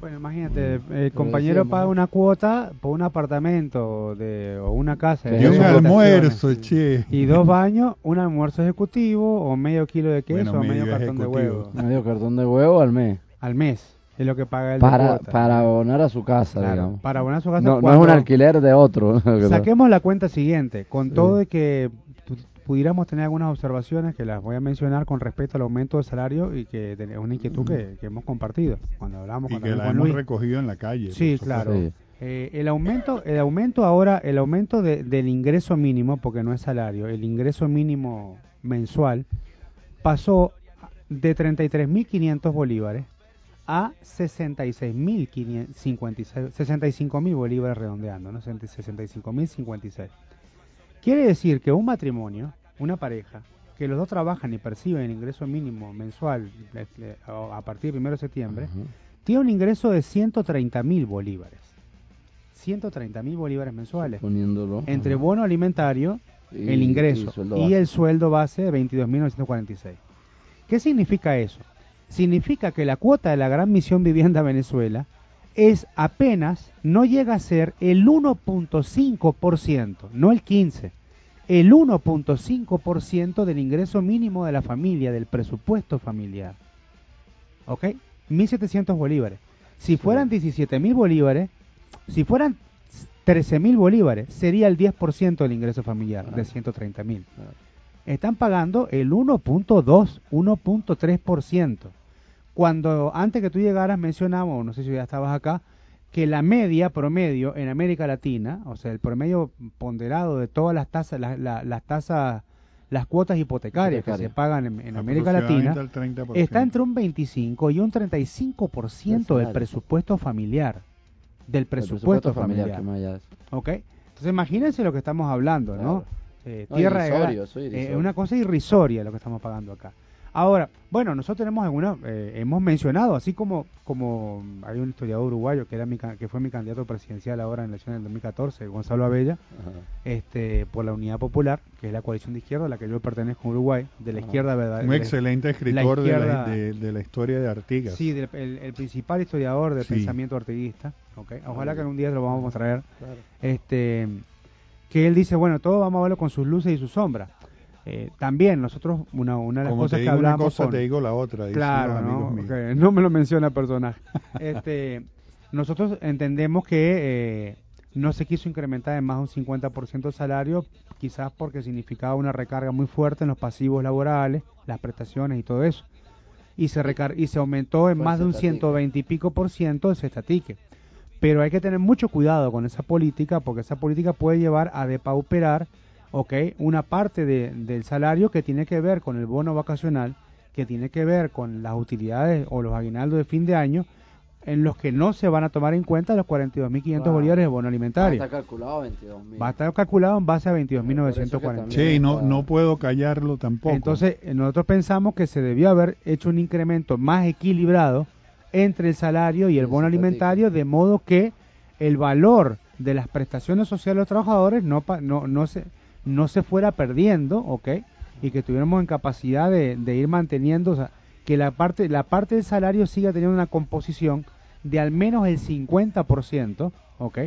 Bueno, imagínate, el compañero
decíamos,
paga una cuota por un apartamento de, o una casa. de
Y
un almuerzo, che.
Y dos baños, un almuerzo ejecutivo o medio kilo de queso
Bueno,
o medio
medio
cartón de huevo
Medio cartón de huevo al mes.
al mes. Es lo que paga el de
Para,
cuota.
para abonar a su casa,
Claro,
digamos.
para abonar su casa.
No, no es un alquiler de otro. (laughs)
Saquemos la cuenta siguiente, con
Sí.
todo de que pudiéramos tener algunas observaciones que las voy a mencionar con respecto al aumento del salario y que es una inquietud que, que hemos compartido cuando hablamos
Y que la
con
hemos
Luis.
recogido en la calle.
Sí, claro.
Sí.
Eh, el aumento, el aumento ahora, el aumento de- del ingreso mínimo, porque no es salario, el ingreso mínimo mensual pasó de 33.500 bolívares a 66.056 65.000 bolívares redondeando, ¿no? 65.056. Quiere decir que un matrimonio, una pareja, que los dos trabajan y perciben el ingreso mínimo mensual eh, eh, a partir del 1 de septiembre, tiene un ingreso de 130.000 bolívares. 130.000 bolívares mensuales.
Poniéndolo.
Entre bono alimentario,
Y-
el ingreso
y sueldo
y, el sueldo base de 22.946. ¿Qué significa eso? Significa que la cuota de la Gran Misión Vivienda Venezuela es apenas, no llega a ser el 1.5%, no el 15%, el 1.5% del ingreso mínimo de la familia, del presupuesto familiar. ¿Ok? 1.700 bolívares. Si fueran 17.000 bolívares, si fueran 13.000 bolívares, sería el 10% del ingreso familiar de
Claro.
130.000.
Claro.
Están pagando el 1.2, 1.3%. Cuando antes que tú llegaras mencionamos, no sé si ya estabas acá, que la media promedio en América Latina, o sea, el promedio ponderado de todas las tasas, la- la- las tasas, las cuotas hipotecarias que se pagan en, en América Latina,
Aproximadamente al 30%.
está entre un 25 y un 35% del presupuesto familiar. Del
El
presupuesto, familiar.
que más allá de eso.
¿Ok? Entonces imagínense lo que estamos hablando, ¿no? Eh,
No,
tierra de
irrisorio, es
eh, una cosa irrisoria lo que estamos pagando acá. Ahora, bueno, nosotros tenemos alguna, eh, hemos mencionado, así como como hay un historiador uruguayo que era mi, ca- que fue mi candidato presidencial ahora en la elección del 2014, Gonzalo Abella,
Ajá.
este, por la Unidad Popular, que es la coalición de izquierda a la que yo pertenezco en Uruguay, de la
Ajá.
izquierda verdad.
Un excelente escritor de, la, de, de la historia de Artigas.
Sí, del- el, el principal historiador del
Sí.
pensamiento artiguista. ¿ok? Ojalá que algún día lo vamos a traer.
Claro.
Este, que él dice, bueno, todo vamos a verlo con sus luces y sus sombras. Eh, también nosotros, una, una de las
Como te
cosas que
digo una
hablamos
cosa,
con-
te digo la otra.
Claro, ¿no? no me lo menciona personaje. (laughs) este, nosotros entendemos que eh, no se quiso incrementar en más de un 50% el salario, quizás porque significaba una recarga muy fuerte en los pasivos laborales, las prestaciones y todo eso. Y se, recar y se aumentó en
Fue
más de un
cestatique.
120 y pico por ciento el cestatique. Pero hay que tener mucho cuidado con esa política, porque esa política puede llevar a depauperar ok, una parte de- del salario que tiene que ver con el bono vacacional, que tiene que ver con las utilidades o los aguinaldos de fin de año, en los que no se van a tomar en cuenta los 42.500
Claro.
bolívares de bono alimentario.
Ah, está calculado 22 mil.
Va a estar calculado en base a
Por eso que
22.940.
también-
Sí, no, no puedo callarlo tampoco.
Entonces, nosotros pensamos que se debió haber hecho un incremento más equilibrado entre el salario y el bono alimentario, de modo que el valor de las prestaciones sociales de los trabajadores no, pa- no, no, se, no se fuera perdiendo, ¿ok? Y que tuviéramos en capacidad de, de ir manteniendo, o sea, que la parte, la parte del salario siga teniendo una composición de al menos el 50%, ¿ok?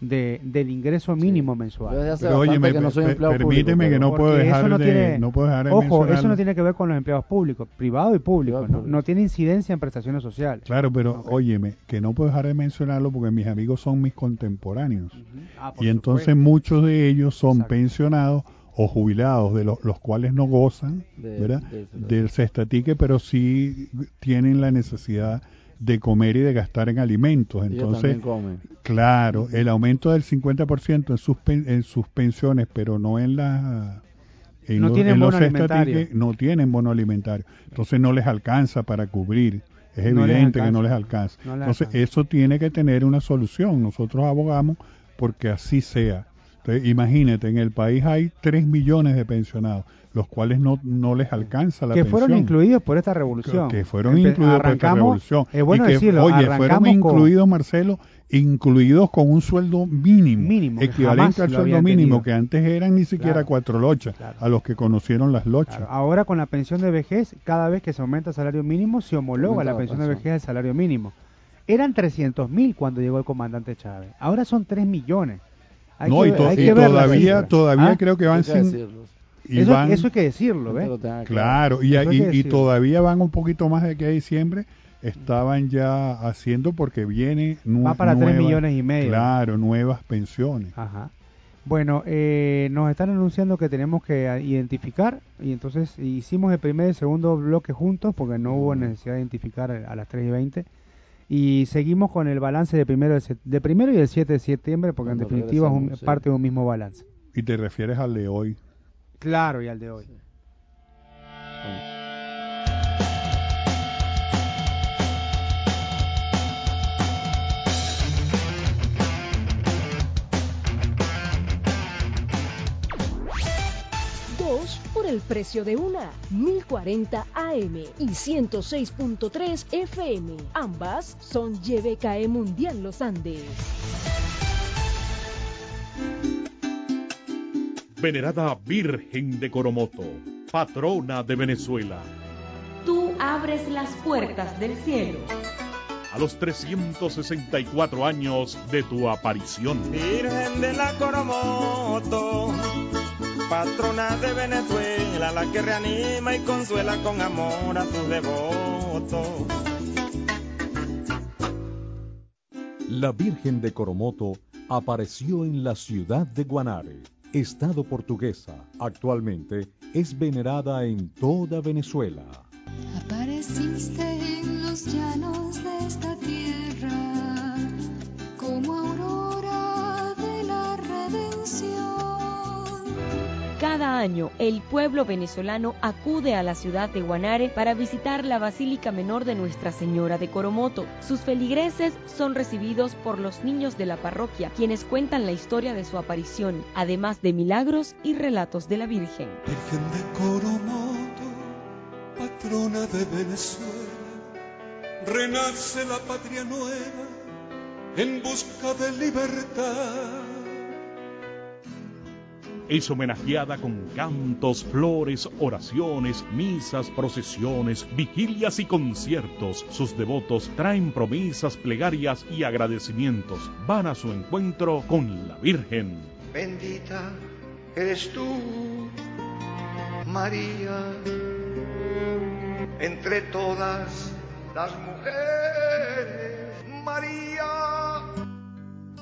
De, del ingreso mínimo mensual.
Yo desde hace
Pero
bastante
oye,
que no soy
per-
empleado
permíteme
público,
que no puedo dejar
eso no
de,
tiene-
no puedo dejar de
Ojo, eso no tiene que ver con los empleados públicos, privado y público,
Privado
no,
público.
no tiene incidencia en prestaciones sociales.
Claro, pero
Ok.
óyeme, que no puedo dejar de mencionarlo porque mis amigos son mis contemporáneos.
Ah,
Y entonces
supuesto.
muchos de ellos son
Exacto.
pensionados o jubilados, de los, los cuales no gozan
De- del
cestatique, pero sí tienen la necesidad de comer y de gastar en alimentos. Entonces, claro, el aumento del 50% en sus, en sus pensiones, pero no en la... En
No
los,
tienen
en los
bono alimentario.
estatiques, no tienen bono alimentario. Entonces no les alcanza para cubrir. Es
No
evidente que no les alcanza.
No les
Entonces
alcanza.
eso tiene que tener una solución. Nosotros abogamos porque así sea. Entonces, imagínate, en el país hay 3 millones de pensionados, los cuales no, no les alcanza la
que
pensión.
fueron incluidos por esta revolución.
Que fueron
Empe-
incluidos por esta revolución.
Es bueno
y que,
decirlo,
oye, fueron
con-
incluidos, Marcelo, incluidos con un sueldo mínimo,
Mínimo,
equivalente al sueldo mínimo,
tenido.
que antes eran ni siquiera
Claro,
cuatro lochas,
claro.
a los que conocieron las lochas.
Claro, ahora con la pensión de vejez, cada vez que se aumenta el salario mínimo, se homologa la
la
pensión de vejez al salario mínimo. Eran 300 mil cuando llegó el comandante Chávez. Ahora son 3 millones. Hay
no,
que
y,
ver-
to-
hay
y
que ver las
todavía, todavía
¿Ah?
creo que van sin... y
eso,
van-
eso hay que decirlo,
Que
¿ves?
Claro, y,
que
todavía van un poquito más de aquí a diciembre. Estaban ya haciendo porque viene nu-
Va para 3
nuevas-
millones y medio.
Claro, nuevas pensiones.
Ajá. Bueno, eh, nos están anunciando que tenemos que identificar y entonces hicimos el primer y el segundo bloque juntos porque no hubo necesidad de identificar a las 3 y 20 y seguimos con el balance de primero, de, de primero y el 7 de septiembre porque en definitiva es un-
sí.
parte de un mismo balance.
Y te refieres al de hoy.
Claro, y al de hoy.
Sí.
por el precio de una, 1040 AM y 106.3 FM. Ambas son YBKE Mundial Los Andes.
Venerada Virgen de Coromoto, patrona de Venezuela.
Tú abres las puertas del cielo.
A los 364 años de tu aparición.
Virgen de la Coromoto, patrona de Venezuela, la que reanima y consuela con amor a tus devotos.
La Virgen de Coromoto apareció en la ciudad de Guanare, estado portuguesa. Actualmente es venerada en toda Venezuela.
Apareciste en los llanos de esta tierra como aurora de la redención.
Cada año, el pueblo venezolano acude a la ciudad de Guanare para visitar la Basílica Menor de Nuestra Señora de Coromoto. Sus feligreses son recibidos por los niños de la parroquia, quienes cuentan la historia de su aparición, además de milagros y relatos de la Virgen.
Virgen de Coromoto, patrona de Venezuela, renace la patria nueva en busca de libertad.
Es homenajeada con cantos, flores, oraciones, misas, procesiones, vigilias y conciertos. Sus devotos traen promesas, plegarias y agradecimientos. Van a su encuentro con la Virgen.
Bendita eres tú, María, entre todas las mujeres, María.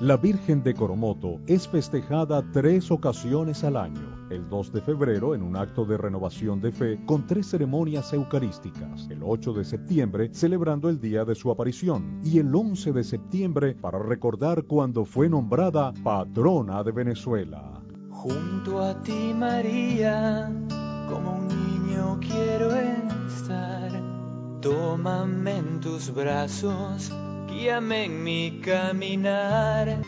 La Virgen de Coromoto es festejada tres ocasiones al año. El 2 de febrero en un acto de renovación de fe con tres ceremonias eucarísticas. El 8 de septiembre celebrando el día de su aparición. Y el 11 de septiembre para recordar cuando fue nombrada patrona de Venezuela.
Junto a ti María, como un niño quiero estar. Tómame en tus brazos guíame en mi caminar.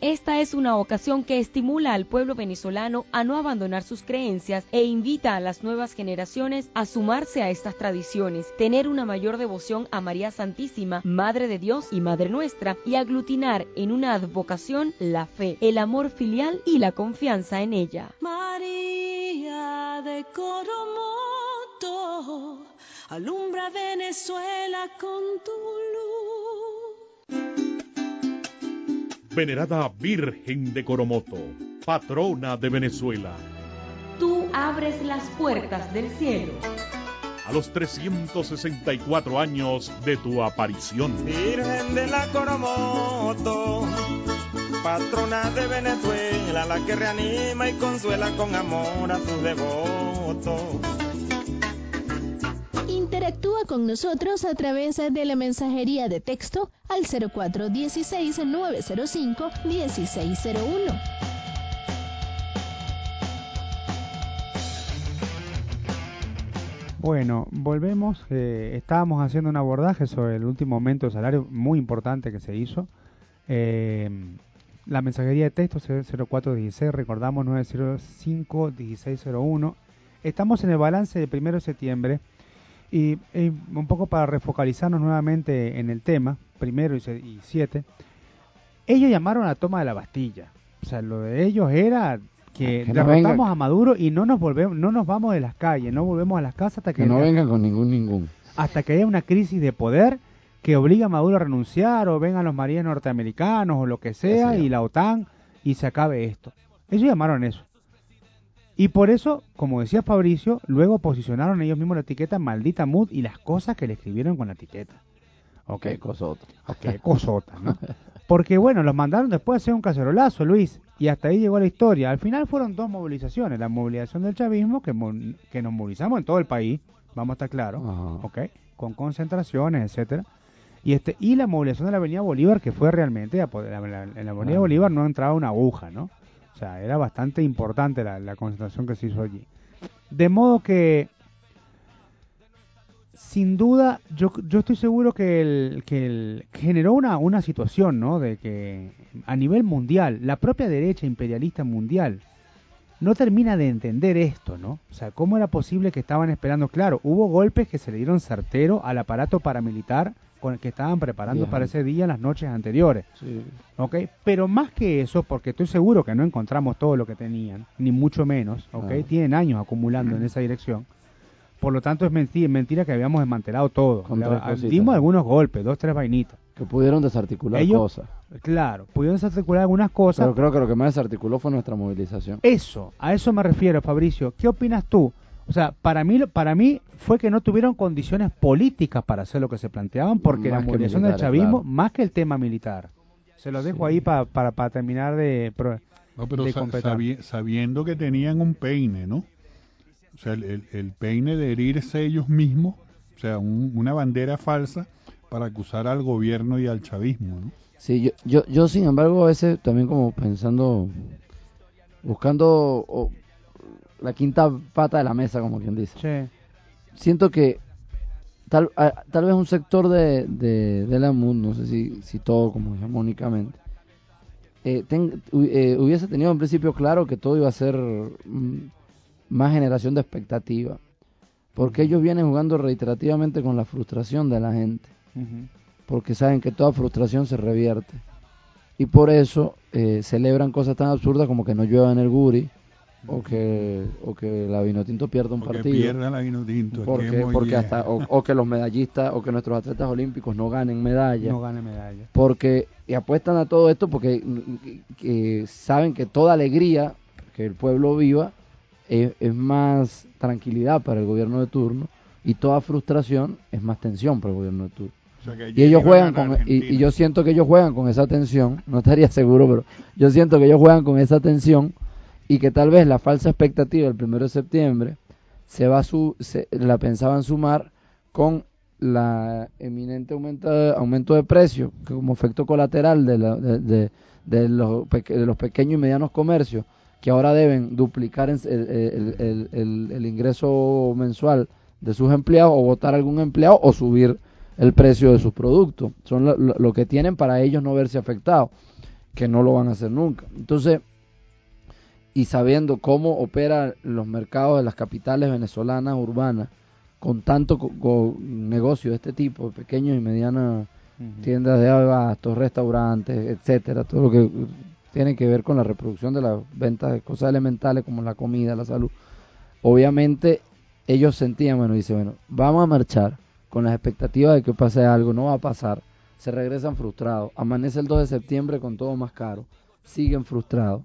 Esta es una ocasión que estimula al pueblo venezolano a no abandonar sus creencias e invita a las nuevas generaciones a sumarse a estas tradiciones, tener una mayor devoción a María Santísima, Madre de Dios y Madre nuestra, y aglutinar en una advocación la fe, el amor filial y la confianza en ella.
María de Coromoto alumbra Venezuela con tu luz.
Venerada Virgen de Coromoto, patrona de Venezuela.
Tú abres las puertas del cielo.
A los 364 años de tu aparición.
Virgen de la Coromoto, patrona de Venezuela, la que reanima y consuela con amor a tus devotos.
Interactúa con nosotros a través de la mensajería de texto al 0416-905-1601.
Bueno, volvemos. Eh, estábamos haciendo un abordaje sobre el último aumento de salario muy importante que se hizo. Eh, la mensajería de texto 0416, recordamos 905-1601. Estamos en el balance del 1 de septiembre y, y, un poco para refocalizarnos nuevamente en el tema, primero y siete, ellos llamaron a la toma de la Bastilla. O sea, lo de ellos era que,
Que no
derrotamos a Maduro y no nos volvemos, no nos vamos de las calles, no volvemos a las casas hasta que,
Que no vengan con ningún ningún.
hasta que haya una crisis de poder que obliga a Maduro a renunciar o vengan los marines norteamericanos o lo que sea y la OTAN y se acabe esto. Ellos llamaron eso. Y por eso, como decía Fabricio, luego posicionaron ellos mismos la etiqueta maldita mood y las cosas que le escribieron con la etiqueta. Ok,
Qué cosota.
ok, cosota, ¿no? (laughs) Porque bueno, los mandaron después a hacer un cacerolazo, Luis, y hasta ahí llegó la historia. Al final fueron dos movilizaciones, la movilización del chavismo, que, mo- que nos movilizamos en todo el país, vamos a estar claros,
Ajá.
ok, con concentraciones, etcétera. Y este y la movilización de la Avenida Bolívar, que fue realmente, la- la- en la Avenida. Bolívar no entraba una aguja, ¿no? Era bastante importante la, concentración que se hizo allí. De modo que, sin duda, yo, yo estoy seguro que, el, que, el, generó una, una situación, ¿no? De que a nivel mundial, la propia derecha imperialista mundial no termina de entender esto, ¿no? O sea, ¿cómo era posible que estaban esperando? Claro, hubo golpes que se le dieron certero al aparato paramilitar con el que estaban preparando para ese día en las noches anteriores.
Sí.
Pero más que eso, porque estoy seguro que no encontramos todo lo que tenían, ni mucho menos, ¿ok?
Ah.
Tienen años acumulando en esa dirección. Por lo tanto, es mentira, mentira que habíamos desmantelado todo. Dimos algunos golpes, dos, tres vainitas.
Que pudieron desarticular
Ellos-
cosas.
Claro, pudieron desarticular algunas cosas.
Pero creo que lo que más desarticuló fue nuestra movilización.
Eso, a eso me refiero, Fabricio. ¿Qué opinas tú? O sea, para mí, para mí fue que no tuvieron condiciones políticas para hacer lo que se planteaban, porque
Más
la movilización del chavismo,
claro.
más que el tema militar. Se lo dejo ahí pa- para, para terminar de, pro-
No, pero
de
sa-
completar.
sabi- sabiendo que tenían un peine, ¿no? O sea, el, el- el peine de herirse ellos mismos, o sea, un- una bandera falsa para acusar al gobierno y al chavismo, ¿no?
Sí, yo, yo, yo sin embargo a veces también como pensando, buscando o, la quinta pata de la mesa, como quien dice. Siento que tal, a- tal vez un sector de, de, de la MUD, no sé si, si todo como hegemónicamente, eh, ten- hu- eh, hubiese tenido en principio claro que todo iba a ser mm, más generación de expectativa. Porque ellos vienen jugando reiterativamente con la frustración de la gente porque saben que toda frustración se revierte. Y por eso eh, celebran cosas tan absurdas como que no llueva en el Guri o que, o que la Vinotinto pierda un partido.
pierda la Vinotinto.
Porque, porque hasta, o, o que los medallistas o que nuestros atletas olímpicos no ganen medallas.
no gane medalla.
Porque y apuestan a todo esto porque mm, que saben que toda alegría que el pueblo viva es, es más tranquilidad para el gobierno de turno y toda frustración es más tensión para el gobierno de turno.
O sea, que
Y ellos juegan con, y,
Argentina.
y yo siento que ellos juegan con esa tensión, no estaría seguro, pero yo siento que ellos juegan con esa tensión y que tal vez la falsa expectativa del primero de septiembre se va a su, se, la pensaban sumar con la eminente aumento, aumento de precios como efecto colateral de, la- de, de- los, de los pequeños y medianos comercios que ahora deben duplicar el, el- el- el- ingreso mensual de sus empleados o votar algún empleado o subir el precio de sus productos. Son lo- lo que tienen para ellos no verse afectados, que no lo van a hacer nunca. Entonces, y sabiendo cómo operan los mercados de las capitales venezolanas urbanas, con tanto co- co- negocio de este tipo, pequeños y medianas tiendas de abastos, restaurantes, etcétera, todo lo que tiene que ver con la reproducción de las ventas de cosas elementales como la comida, la salud. Obviamente ellos sentían, bueno, dice, bueno, vamos a marchar con las expectativas de que pase algo, no va a pasar. Se regresan frustrados. Amanece el 2 de septiembre con todo más caro. Siguen frustrados.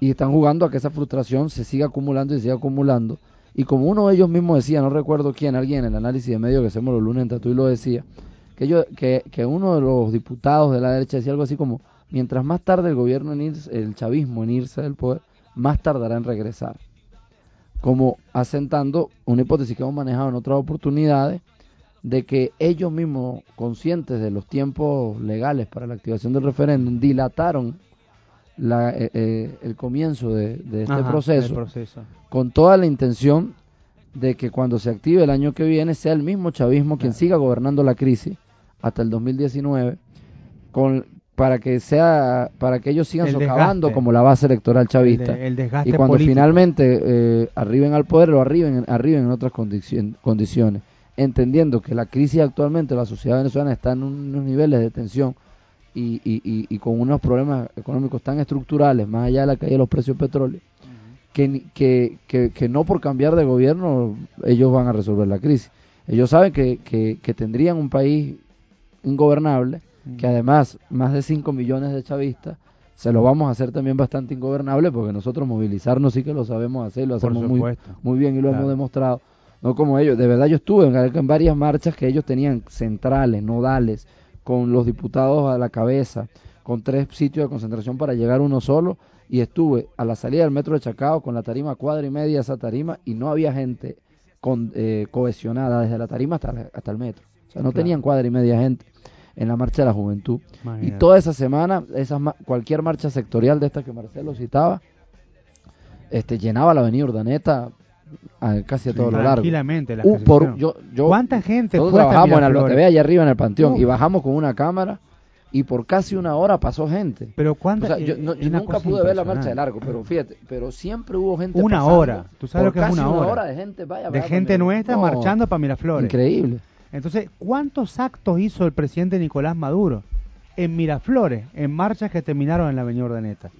Y están jugando a que esa frustración se siga acumulando y siga acumulando. Y como uno de ellos mismos decía, no recuerdo quién, alguien en el análisis de medio que hacemos los lunes en Tatuí lo decía, que, yo, que, que uno de los diputados de la derecha decía algo así como, mientras más tarde el gobierno en irse, el chavismo en irse del poder, más tardará en regresar. Como asentando una hipótesis que hemos manejado en otras oportunidades, de que ellos mismos, conscientes de los tiempos legales para la activación del referéndum, dilataron la, eh, eh, el comienzo de, de este
Ajá,
proceso con toda la intención de que cuando se active el año que viene sea el mismo chavismo quien siga gobernando la crisis hasta el 2019 con para que sea para que ellos sigan
El
socavando
desgaste.
como la base electoral chavista
El de- el desgaste
y cuando
político.
finalmente eh, arriben al poder lo arriben arriben en otras condiciones entendiendo que la crisis actualmente la sociedad venezolana está en unos niveles de tensión y, y, y, y con unos problemas económicos tan estructurales más allá de la caída de los precios del petróleo que, que, que, que no por cambiar de gobierno ellos van a resolver la crisis. Ellos saben que, tendrían un país ingobernable, que además más de 5 millones de chavistas, se lo vamos a hacer también bastante ingobernable porque nosotros movilizarnos sí que lo sabemos hacer, lo hacemos muy, muy bien y lo
Claro.
hemos demostrado. No como ellos, de verdad yo estuve en, en varias marchas que ellos tenían centrales, nodales, con los diputados a la cabeza, con tres sitios de concentración para llegar uno solo y estuve a la salida del metro de Chacao con la tarima cuadra y media esa tarima y no había gente con, eh, cohesionada desde la tarima hasta, la- hasta el metro. O sea, no
Claro.
tenían cuadra y media gente en la marcha de la juventud. Y toda esa semana, esas cualquier marcha sectorial de esta que Marcelo citaba, este llenaba la avenida Urdaneta a casi a
Sí,
todo lo largo.
tranquilamente las
Uh, por- yo, yo,
¿Cuánta gente
nosotros
fue
trabajamos en
Miraflores?
Albatevea allá arriba en el Panteón y bajamos con una cámara y por casi una hora pasó gente.
Pero
O sea, yo, no- yo nunca pude ver la marcha de largo, pero fíjate, pero siempre hubo gente
Una
pasando
hora. ¿Tú sabes lo que es una hora?
de gente, vaya,
de gente nuestra
No,
marchando para Miraflores.
Increíble.
Entonces, ¿cuántos actos hizo el presidente Nicolás Maduro en Miraflores, en marchas que terminaron en la Avenida Ordaneta?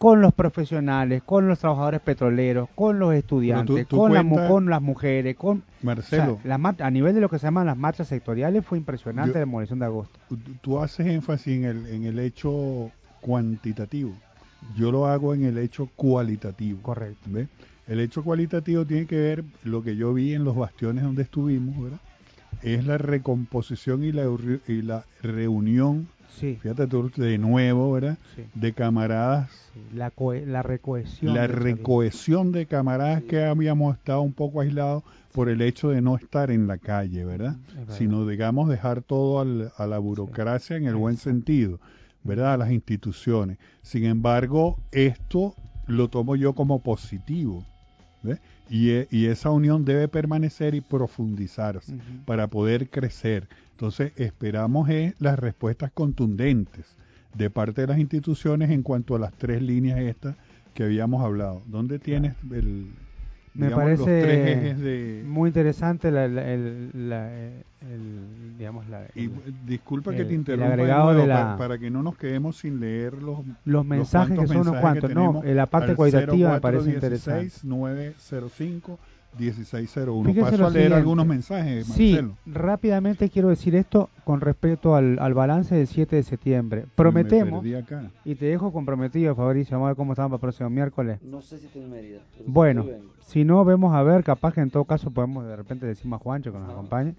Con los profesionales, con los trabajadores petroleros, con los estudiantes,
tú
con, la con las mujeres, con...
Marcelo.
O sea, la a nivel de lo que se llaman las marchas sectoriales fue impresionante
Yo-
la demolición de agosto.
Tú- haces énfasis en el, en el hecho cuantitativo. Yo lo hago en el hecho cualitativo.
Correcto.
El hecho cualitativo tiene que ver lo que yo vi en los bastiones donde estuvimos, ¿verdad? Es la recomposición y la, y la reunión,
Sí.
fíjate tú, de nuevo, ¿verdad?
Sí.
De camaradas,
La, cohe- la recohesión.
la recohesión de camaradas que habíamos estado un poco aislados por el hecho de no estar en la calle, ¿verdad? Sino, digamos, dejar todo al- a la burocracia en el buen sentido, ¿verdad? A las instituciones. Sin embargo, esto lo tomo yo como positivo, ¿ve? Y, e- y esa unión debe permanecer y profundizarse para poder crecer. Entonces, esperamos eh, las respuestas contundentes de parte de las instituciones en cuanto a las tres líneas estas que habíamos hablado. ¿Dónde tienes el,
Me
digamos, los tres
parece
ejes de...
muy interesante la, la- el, la- el- digamos la,
Y
el-
disculpa que te interrumpa
agregado
nuevo,
de
para, que no nos quedemos sin leer los,
los mensajes que
cuantos
son unos cuantos.
que
No, la parte
al
cualitativa me
04
parece
16
interesante.
905 1601.
Fíjese
Paso a leer
siguiente.
algunos mensajes,
Sí, rápidamente quiero decir esto con respecto al, al balance del 7 de septiembre.
Me
Prometemos,
perdí acá.
y te dejo comprometido, Fabricio, vamos a ver cómo estamos para el próximo miércoles.
No sé si estoy en Mérida. pero si
Bueno, si no, vemos a ver, capaz que en todo caso podemos de repente decir a Juancho que nos acompañe.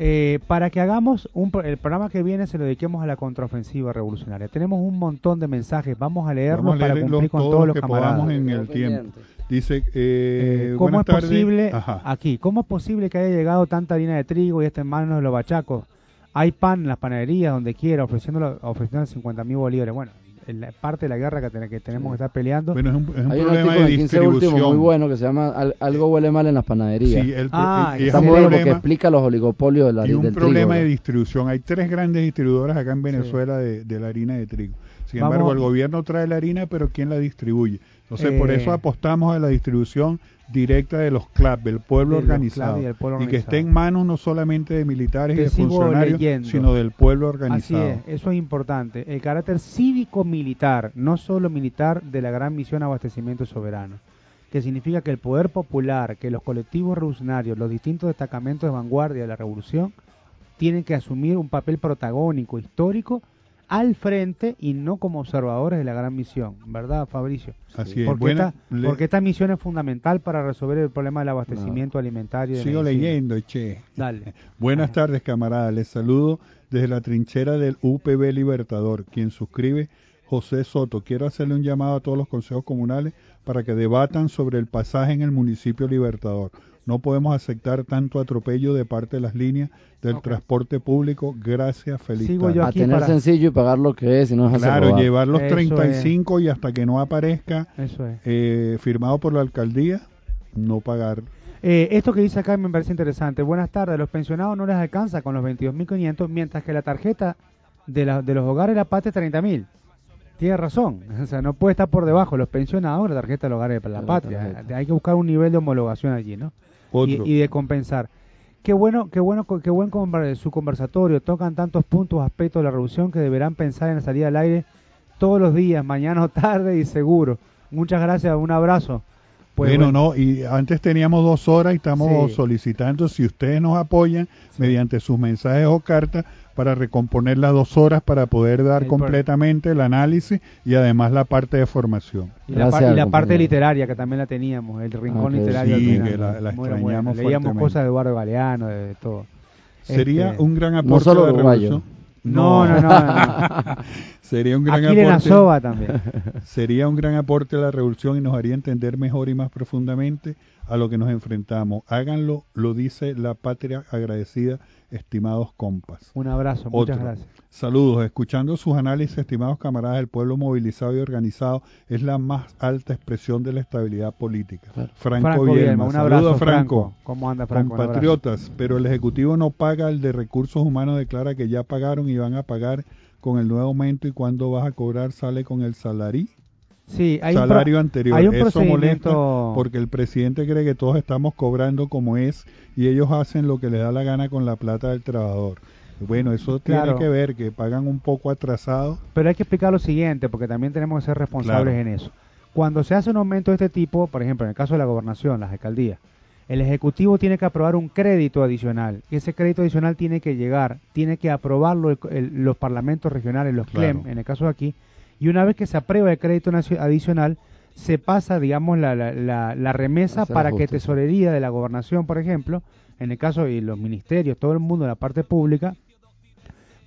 Eh, para que hagamos un, pro- el programa que viene se lo dediquemos a la contraofensiva revolucionaria. Tenemos un montón de mensajes, vamos a leerlos
Vamos a
para cumplir con
todos
todos los
que
camaradas.
podamos en el tiempo. Dice, eh,
Eh, ¿Cómo es posible
Ajá.
aquí? ¿Cómo es posible que haya llegado tanta harina de trigo y está en manos de los bachacos? Hay pan en las panaderías donde quiera ofreciendo ofreciendo 50 mil bolívares. Bueno, en la parte de la guerra que, ten- que tenemos que estar peleando.
Bueno, es un, es un
Hay un
problema de
15 último
distribución.
muy bueno que se llama Al- Algo huele mal en las panaderías.
Sí, el,
Ah,
y es
Está
un
muy bueno porque
problema,
explica los oligopolios de la,
y un
del
problema
trigo.
de distribución. Hay tres grandes distribuidoras acá en Venezuela de, de la harina de trigo. Sin
Vamos-
embargo, el gobierno trae la harina, pero ¿quién la distribuye? Entonces, por
Eh,
eso apostamos a la distribución directa de los CLAP, del pueblo
De
organizado.
Y pueblo
que
organizado.
esté en manos no solamente de militares
Te
y de funcionarios,
leyendo.
sino del pueblo
Así
organizado.
es, eso es importante. El carácter cívico-militar, no solo militar, de la gran misión abastecimiento soberano, que significa que el poder popular, que los colectivos revolucionarios, los distintos destacamentos de vanguardia de la revolución, tienen que asumir un papel protagónico, histórico, al frente y no como observadores de la gran misión, ¿verdad, Fabricio?
Así es.
Porque,
Buena-
esta,
le-
porque esta misión es fundamental para resolver el problema del abastecimiento alimentario. de
Sigo
medicina.
leyendo, che.
Dale. (laughs)
Buenas
Ajá.
tardes, camaradas. Les saludo desde la trinchera del UPB Libertador. Quien suscribe, José Soto. Quiero hacerle un llamado a todos los consejos comunales para que debatan sobre el pasaje en el municipio Libertador. No podemos aceptar tanto atropello de parte de las líneas del transporte público. Gracias, feliz
Sigo yo
A tener
para-
sencillo y pagar lo que es y no dejarse
Claro,
robar.
llevar los
Eso
35 y hasta que no aparezca
Eso es.
eh, firmado por la alcaldía, no pagar.
Eh, esto que dice acá me parece interesante. Buenas tardes. Los pensionados no les alcanza con los 22.500, mientras que la tarjeta de, la- de los hogares la patria es 30.000. Tiene razón. (laughs) O sea, no puede estar por debajo los pensionados la tarjeta de los hogares de la patria.
tarjeta.
Hay que buscar un nivel de homologación allí, ¿no? Y, de compensar. Qué bueno, qué bueno, qué buen su conversatorio. Tocan tantos puntos, aspectos de la revolución que deberán pensar en la salida al aire todos los días, mañana o (laughs) tarde y seguro. Muchas gracias, un abrazo. Pues,
bueno, no, y antes teníamos dos horas y estamos
Sí.
solicitando si ustedes nos apoyan mediante sus mensajes o cartas para recomponer las dos horas para poder dar
El
completamente el análisis y además la parte de formación.
Y la, par-
Gracias,
y la parte literaria que también la teníamos, el rincón
Ok.
literario.
Sí, que la- la
Muy
extrañamos
bueno. Leíamos cosas de Eduardo Galeano, de, de todo.
Sería
Este,
un gran aporte
No solo uruguayo.
revolución.
No, no, no. no. (laughs)
Sería un gran
Aquí
aporte.
Soba también. (laughs)
Sería un gran aporte a la revolución y nos haría entender mejor y más profundamente a lo que nos enfrentamos. Háganlo, lo dice la patria agradecida, estimados compas.
Un abrazo, muchas
Otro.
gracias.
Saludos. Escuchando sus análisis, estimados camaradas, el pueblo movilizado y organizado es la más alta expresión de la estabilidad política.
Claro.
Franco,
Franco
Bielma.
Bielma, un abrazo,
Saludos, Franco.
Franco. ¿Cómo anda, Franco?
Compatriotas, pero el Ejecutivo no paga, el de Recursos Humanos declara que ya pagaron y van a pagar con el nuevo aumento y cuándo vas a cobrar sale con el salarí.
Sí, hay un
salario anterior.
hay un
Eso molesta porque el presidente cree que todos estamos cobrando como es y ellos hacen lo que les da la gana con la plata del trabajador. Bueno, eso
Claro.
tiene que ver que pagan un poco atrasado.
Pero hay que explicar lo siguiente, porque también tenemos que ser responsables
Claro.
en eso. Cuando se hace un aumento de este tipo, por ejemplo, en el caso de la gobernación, las alcaldías, el Ejecutivo tiene que aprobar un crédito adicional. Y ese crédito adicional tiene que llegar, tiene que aprobarlo el- el- los parlamentos regionales, los
Claro.
CLEM, en el caso de aquí. Y una vez que se aprueba el crédito adicional, se pasa, digamos, la, la, la- la remesa para que tesorería de la gobernación, por ejemplo, en el caso de los ministerios, todo el mundo de la parte pública,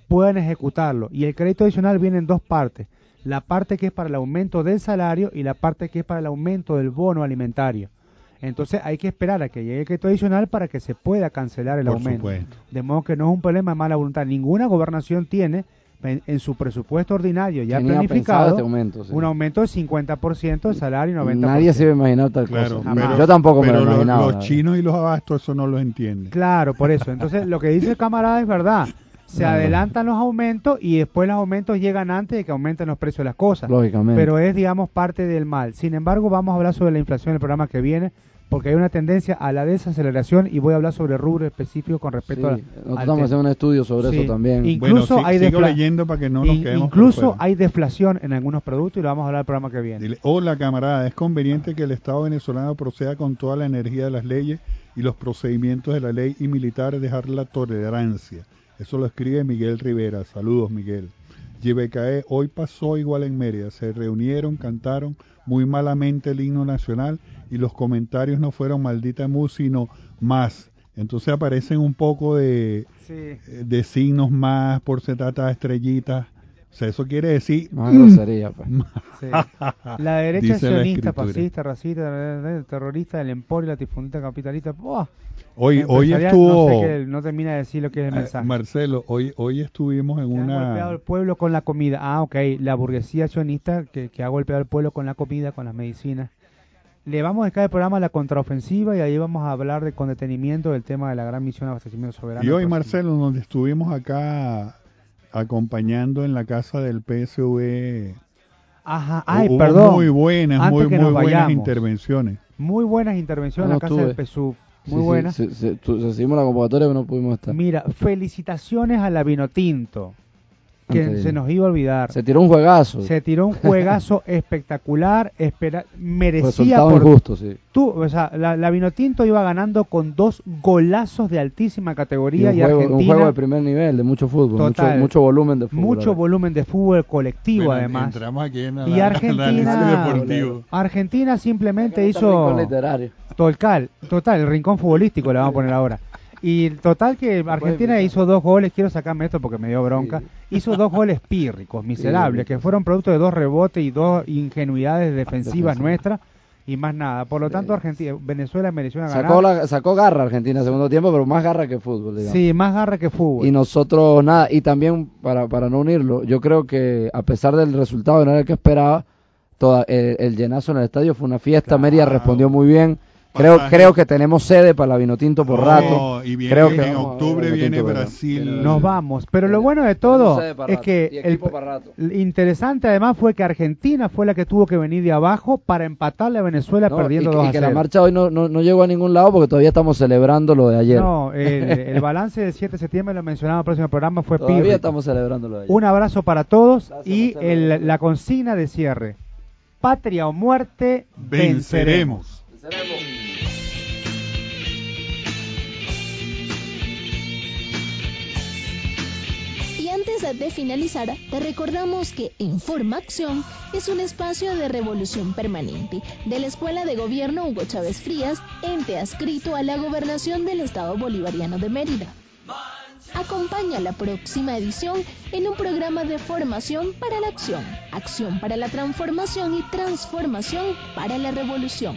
puedan ejecutarlo. Y el crédito adicional viene en dos partes. La parte que es para el aumento del salario y la parte que es para el aumento del bono alimentario. Entonces hay que esperar a que llegue el crédito adicional para que se pueda cancelar el
Por
aumento.
supuesto.
De modo que no es un problema de mala voluntad. Ninguna gobernación tiene en, en su presupuesto ordinario ya
Tenía
planificado
este aumento, sí.
un aumento de 50% del salario y 90%.
Nadie se iba a imaginar tal
Claro,
cosa.
pero-
Yo tampoco me lo
los-
imaginaba.
Los, chinos y los abastos eso no los entienden.
Claro, por eso. Entonces, lo que dice el camarada es verdad. Se
Claro.
adelantan los aumentos y después los aumentos llegan antes de que aumenten los precios de las cosas.
Lógicamente.
Pero es, digamos, parte del mal. Sin embargo, vamos a hablar sobre la inflación en el programa que viene, porque hay una tendencia a la desaceleración y voy a hablar sobre rubro específico con
Sí,
respecto a...
nosotros estamos haciendo un estudio sobre
Sí.
eso también.
Incluso
Bueno,
hay
sigo leyendo para que no nos
In-
quedemos
incluso hay deflación en algunos productos y lo vamos a hablar el programa que viene.
Dile, hola camarada, es conveniente que el Estado venezolano proceda con toda la energía de las leyes y los procedimientos de la ley y militar dejar la tolerancia. Eso lo escribe Miguel Rivera. Saludos Miguel. YBKE hoy pasó igual en Mérida. Se reunieron, cantaron muy malamente el himno nacional y los comentarios no fueron maldita mu, sino más. Entonces aparecen un poco de,
Sí.
de signos más, por se trata de estrellitas. O sea, eso quiere decir...
Más grosería, pues. (laughs)
Sí. La derecha sionista, racista, terrorista, el emporio, latifundista, capitalista. ¡buah!
Hoy, hoy estuvo...
No, sé qué- no termina de decir lo que es el
Eh,
mensaje.
Marcelo, hoy, hoy estuvimos en
Que ha golpeado
una...
al pueblo con la comida. Ah, ok. La burguesía sionista que, que ha golpeado al pueblo con la comida, con las medicinas. Le vamos a dedicar el programa a la contraofensiva y ahí vamos a hablar de, con detenimiento del tema de la gran misión de abastecimiento soberano.
Y hoy. Marcelo, donde estuvimos acá acompañando en la casa del PSV,
Ajá. Ay,
hubo
perdón.
muy buenas,
Antes
muy,
que
muy buenas
vayamos.
intervenciones.
Muy buenas intervenciones en la casa del PSUV.
Sí,
Muy
sí, se- se- tu- recibimos la convocatoria pero no pudimos estar.
Mira, felicitaciones a la Vinotinto. Que se nos iba a olvidar.
Se tiró un juegazo.
Se tiró un juegazo espectacular, espera, merecía
Resultado
por
injusto, sí.
tú, o sea, la, la Vinotinto iba ganando con dos golazos de altísima
Y
categoría
un,
y,
juego, un juego de primer nivel, de mucho fútbol, mucho,
Total.
mucho volumen de fútbol.
mucho volumen de fútbol colectivo
Bueno,
además.
Entramos aquí en
Y
la-
Argentina,
deportivo.
Argentina simplemente
está el rincón
hizo
literario.
total, total, el rincón futbolístico le vamos a poner ahora. Y total que Argentina hizo dos goles, quiero sacarme esto porque me dio bronca, hizo dos goles pírricos, (laughs) miserables, que fueron producto de dos rebotes y dos ingenuidades defensivas
Defensiva.
nuestras y más nada. Por lo tanto, Argentina, Venezuela mereció una
Sacó,
ganada.
la, sacó garra Argentina en segundo tiempo, pero más garra que fútbol, digamos.
Sí, más garra que fútbol.
Y nosotros nada, y también para, para no unirlo, yo creo que a pesar del resultado no era el que esperaba, toda, el, el llenazo en el estadio fue una fiesta, Mérida respondió muy bien. Creo,
Pasaje.
creo que tenemos sede para la Vinotinto por
No,
rato.
y viene-
creo que
en octubre
la
viene
¿verdad?
Brasil.
Nos vamos. Pero lo bueno de todo es
rato,
que
y
el,
rato.
interesante además fue que Argentina fue la que tuvo que venir de abajo para empatarle a Venezuela
No,
perdiendo
y, que-
2
y
a
que la
0.
marcha hoy no, no, no llegó a ningún lado porque todavía estamos celebrando lo de ayer.
No, el, el (laughs) balance del 7 de septiembre, lo mencionaba en el próximo programa, fue
todavía
pírrico.
estamos celebrando lo de ayer.
Un abrazo para todos
Gracias,
y el- la consigna de cierre. Patria o muerte, venceremos.
Venceremos.
Antes de finalizar, te recordamos que Informa Acción es un espacio de revolución permanente de la Escuela de Gobierno Hugo Chávez Frías, ente adscrito a la gobernación del Estado Bolivariano de Mérida. Acompaña la próxima edición en un programa de formación para la acción, acción para la transformación y transformación para la revolución.